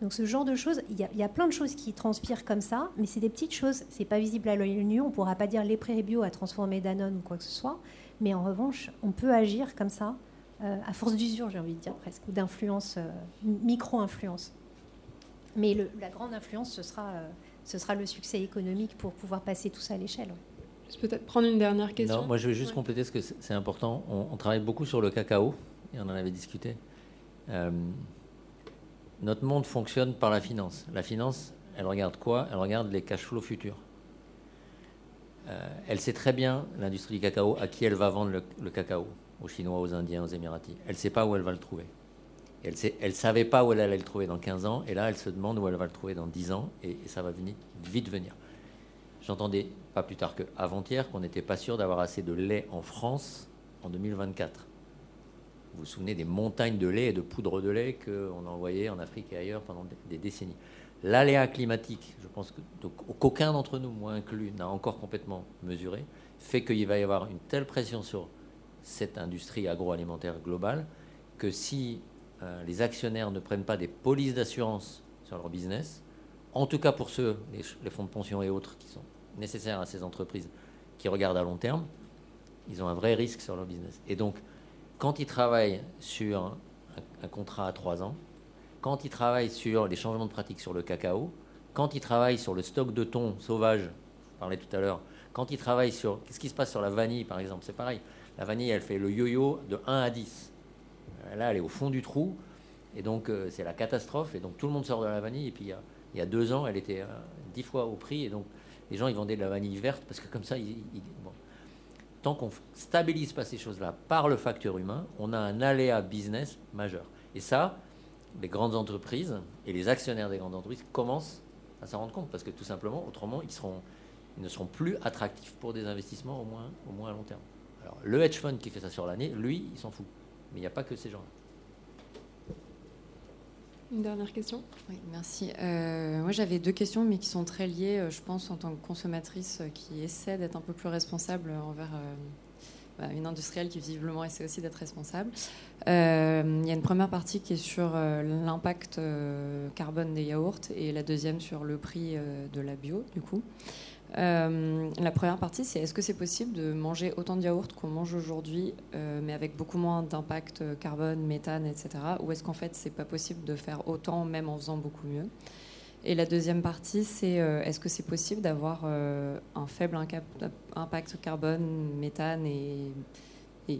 Donc ce genre de choses, il y, y, a plein de choses qui transpirent comme ça, mais c'est des petites choses, c'est pas visible à l'œil nu, on pourra pas dire les prairies bio a transformé Danone ou quoi que ce soit, mais en revanche, on peut agir comme ça, euh, à force d'usure, j'ai envie de dire presque, ou d'influence, euh, micro-influence. Mais le, la grande influence, ce sera, euh, ce sera le succès économique pour pouvoir passer tout ça à l'échelle. Je peux peut-être prendre une dernière question? Non, moi je vais juste ouais. compléter ce que c'est important. On, on, travaille beaucoup sur le cacao, et on en avait discuté. Notre monde fonctionne par la finance. La finance, elle regarde quoi? Elle regarde les cash flows futurs. Euh, elle sait très bien, l'industrie du cacao, à qui elle va vendre le, cacao, aux Chinois, aux Indiens, aux Émiratis. Elle ne sait pas où elle va le trouver. Elle ne savait pas où elle allait le trouver dans 15 ans, et là, elle se demande où elle va le trouver dans 10 ans, et, et ça va venir, vite venir. J'entendais pas plus tard qu'avant-hier qu'on n'était pas sûr d'avoir assez de lait en France en 2024. Vous vous souvenez des montagnes de lait et de poudre de lait qu'on a envoyées en Afrique et ailleurs pendant des décennies. L'aléa climatique, je pense qu'aucun d'entre nous, moi inclus, n'a encore complètement mesuré, fait qu'il va y avoir une telle pression sur cette industrie agroalimentaire globale que si euh, les actionnaires ne prennent pas des polices d'assurance sur leur business, en tout cas pour ceux, les, les, fonds de pension et autres qui sont nécessaires à ces entreprises qui regardent à long terme, ils ont un vrai risque sur leur business. Et donc, quand ils travaillent sur un, contrat à trois ans, quand ils travaillent sur les changements de pratique sur le cacao, quand ils travaillent sur le stock de thon sauvage, je parlais tout à l'heure, quand ils travaillent sur... Qu'est-ce qui se passe sur la vanille, par exemple C'est pareil. La vanille, elle fait le yo-yo de 1 à 10. Là, elle est au fond du trou. Et donc, euh, c'est la catastrophe. Et donc, tout le monde sort de la vanille. Et puis, il y a, deux ans, elle était euh, 10 fois au prix. Et donc, les gens, ils vendaient de la vanille verte parce que comme ça, ils. Tant qu'on stabilise pas ces choses-là par le facteur humain, on a un aléa business majeur. Et ça, les grandes entreprises et les actionnaires des grandes entreprises commencent à s'en rendre compte parce que tout simplement, autrement, ils, ne seront plus attractifs pour des investissements au moins, au moins à long terme. Alors, le hedge fund qui fait ça sur l'année, lui, il s'en fout. Mais il n'y a pas que ces gens-là. Une dernière question? Oui, merci. Euh, moi, j'avais deux questions, mais qui sont très liées, je pense, en tant que consommatrice qui essaie d'être un peu plus responsable envers euh, bah, une industrielle qui visiblement essaie aussi d'être responsable. Euh, il y a une première partie qui est sur euh, l'impact euh, carbone des yaourts et la deuxième sur le prix de la bio, du coup. La première partie, c'est est-ce que c'est possible de manger autant de yaourts qu'on mange aujourd'hui, mais avec beaucoup moins d'impact carbone, méthane, etc. Ou est-ce qu'en fait, c'est pas possible de faire autant, même en faisant beaucoup mieux? Et la deuxième partie, c'est euh, est-ce que c'est possible d'avoir euh, un faible impact carbone, méthane et,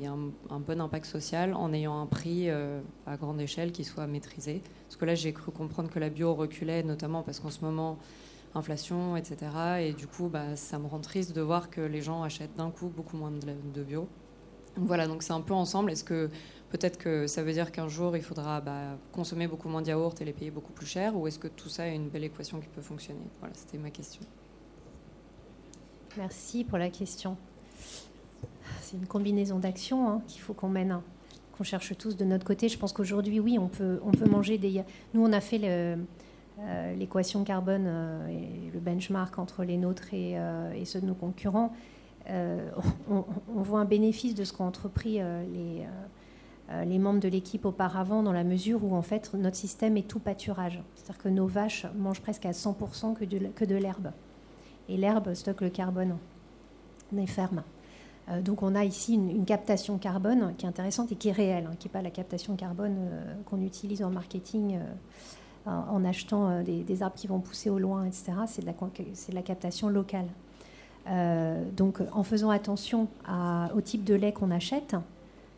un, un, bon impact social en ayant un prix euh, à grande échelle qui soit maîtrisé? Parce que là, j'ai cru comprendre que la bio reculait, notamment parce qu'en ce moment, inflation, etc. Et du coup, bah, ça me rend triste de voir que les gens achètent d'un coup beaucoup moins de, bio. Donc voilà, donc c'est un peu ensemble. Est-ce que peut-être que ça veut dire qu'un jour, il faudra bah, consommer beaucoup moins de yaourts et les payer beaucoup plus cher Ou est-ce que tout ça est une belle équation qui peut fonctionner? Voilà, c'était ma question. Merci pour la question. C'est une combinaison d'actions hein, qu'il faut qu'on mène, hein, qu'on cherche tous de notre côté. Je pense qu'aujourd'hui, oui, on peut, on peut manger des... Nous, on a fait l'équation euh, carbone euh, et le benchmark entre les nôtres et, euh, ceux de nos concurrents. Euh, on, voit un bénéfice de ce qu'ont entrepris les euh, membres de l'équipe auparavant dans la mesure où en fait notre système est tout pâturage. C'est-à-dire que nos vaches mangent presque à 100% que de, l'herbe. Et l'herbe stocke le carbone des fermes. Euh, donc on a ici une, captation carbone qui est intéressante et qui est réelle, hein, qui n'est pas la captation carbone euh, qu'on utilise en marketing euh, en achetant euh, des, arbres qui vont pousser au loin, etc. C'est de, la captation locale. Euh, donc en faisant attention au type de lait qu'on achète,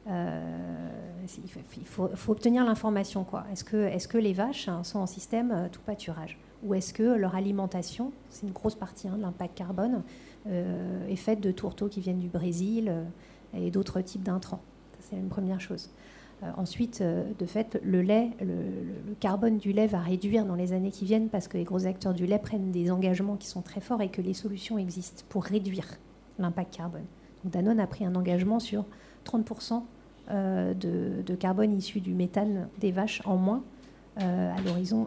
euh, il faut, obtenir l'information. Est-ce que, les vaches hein, sont en système tout pâturage? Ou est-ce que leur alimentation, c'est une grosse partie hein, de l'impact carbone, est faite de tourteaux qui viennent du Brésil et d'autres types d'intrants? C'est une première chose. Euh, ensuite, de fait, le lait, le, carbone du lait va réduire dans les années qui viennent parce que les gros acteurs du lait prennent des engagements qui sont très forts et que les solutions existent pour réduire l'impact carbone. Danone a pris un engagement sur 30% de, de, carbone issu du méthane des vaches en moins à l'horizon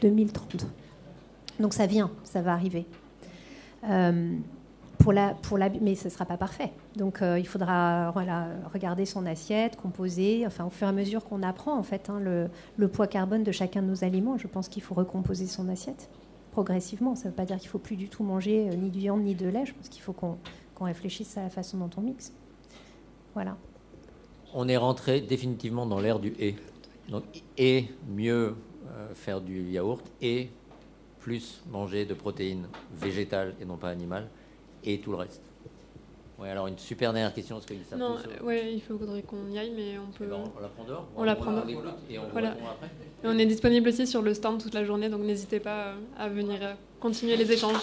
2030. Donc ça vient, ça va arriver. Pour mais ce ne sera pas parfait. Donc il faudra regarder son assiette, composer, enfin au fur et à mesure qu'on apprend en fait hein, le, poids carbone de chacun de nos aliments, je pense qu'il faut recomposer son assiette progressivement. Ça ne veut pas dire qu'il faut plus du tout manger ni de viande ni de lait. Je pense qu'il faut qu'on réfléchisse à la façon dont on mixe. Voilà. On est rentré définitivement dans l'ère du et. Donc, et mieux faire du yaourt et plus manger de protéines végétales et non pas animales et tout le reste. Oui, alors une super dernière question. Parce que non, ouais, il faudrait qu'on y aille, mais on peut. Ben, on la prend dehors On, la prend dehors. Et on voilà. après. Et on est disponible aussi sur le stand toute la journée, donc n'hésitez pas à venir continuer les échanges.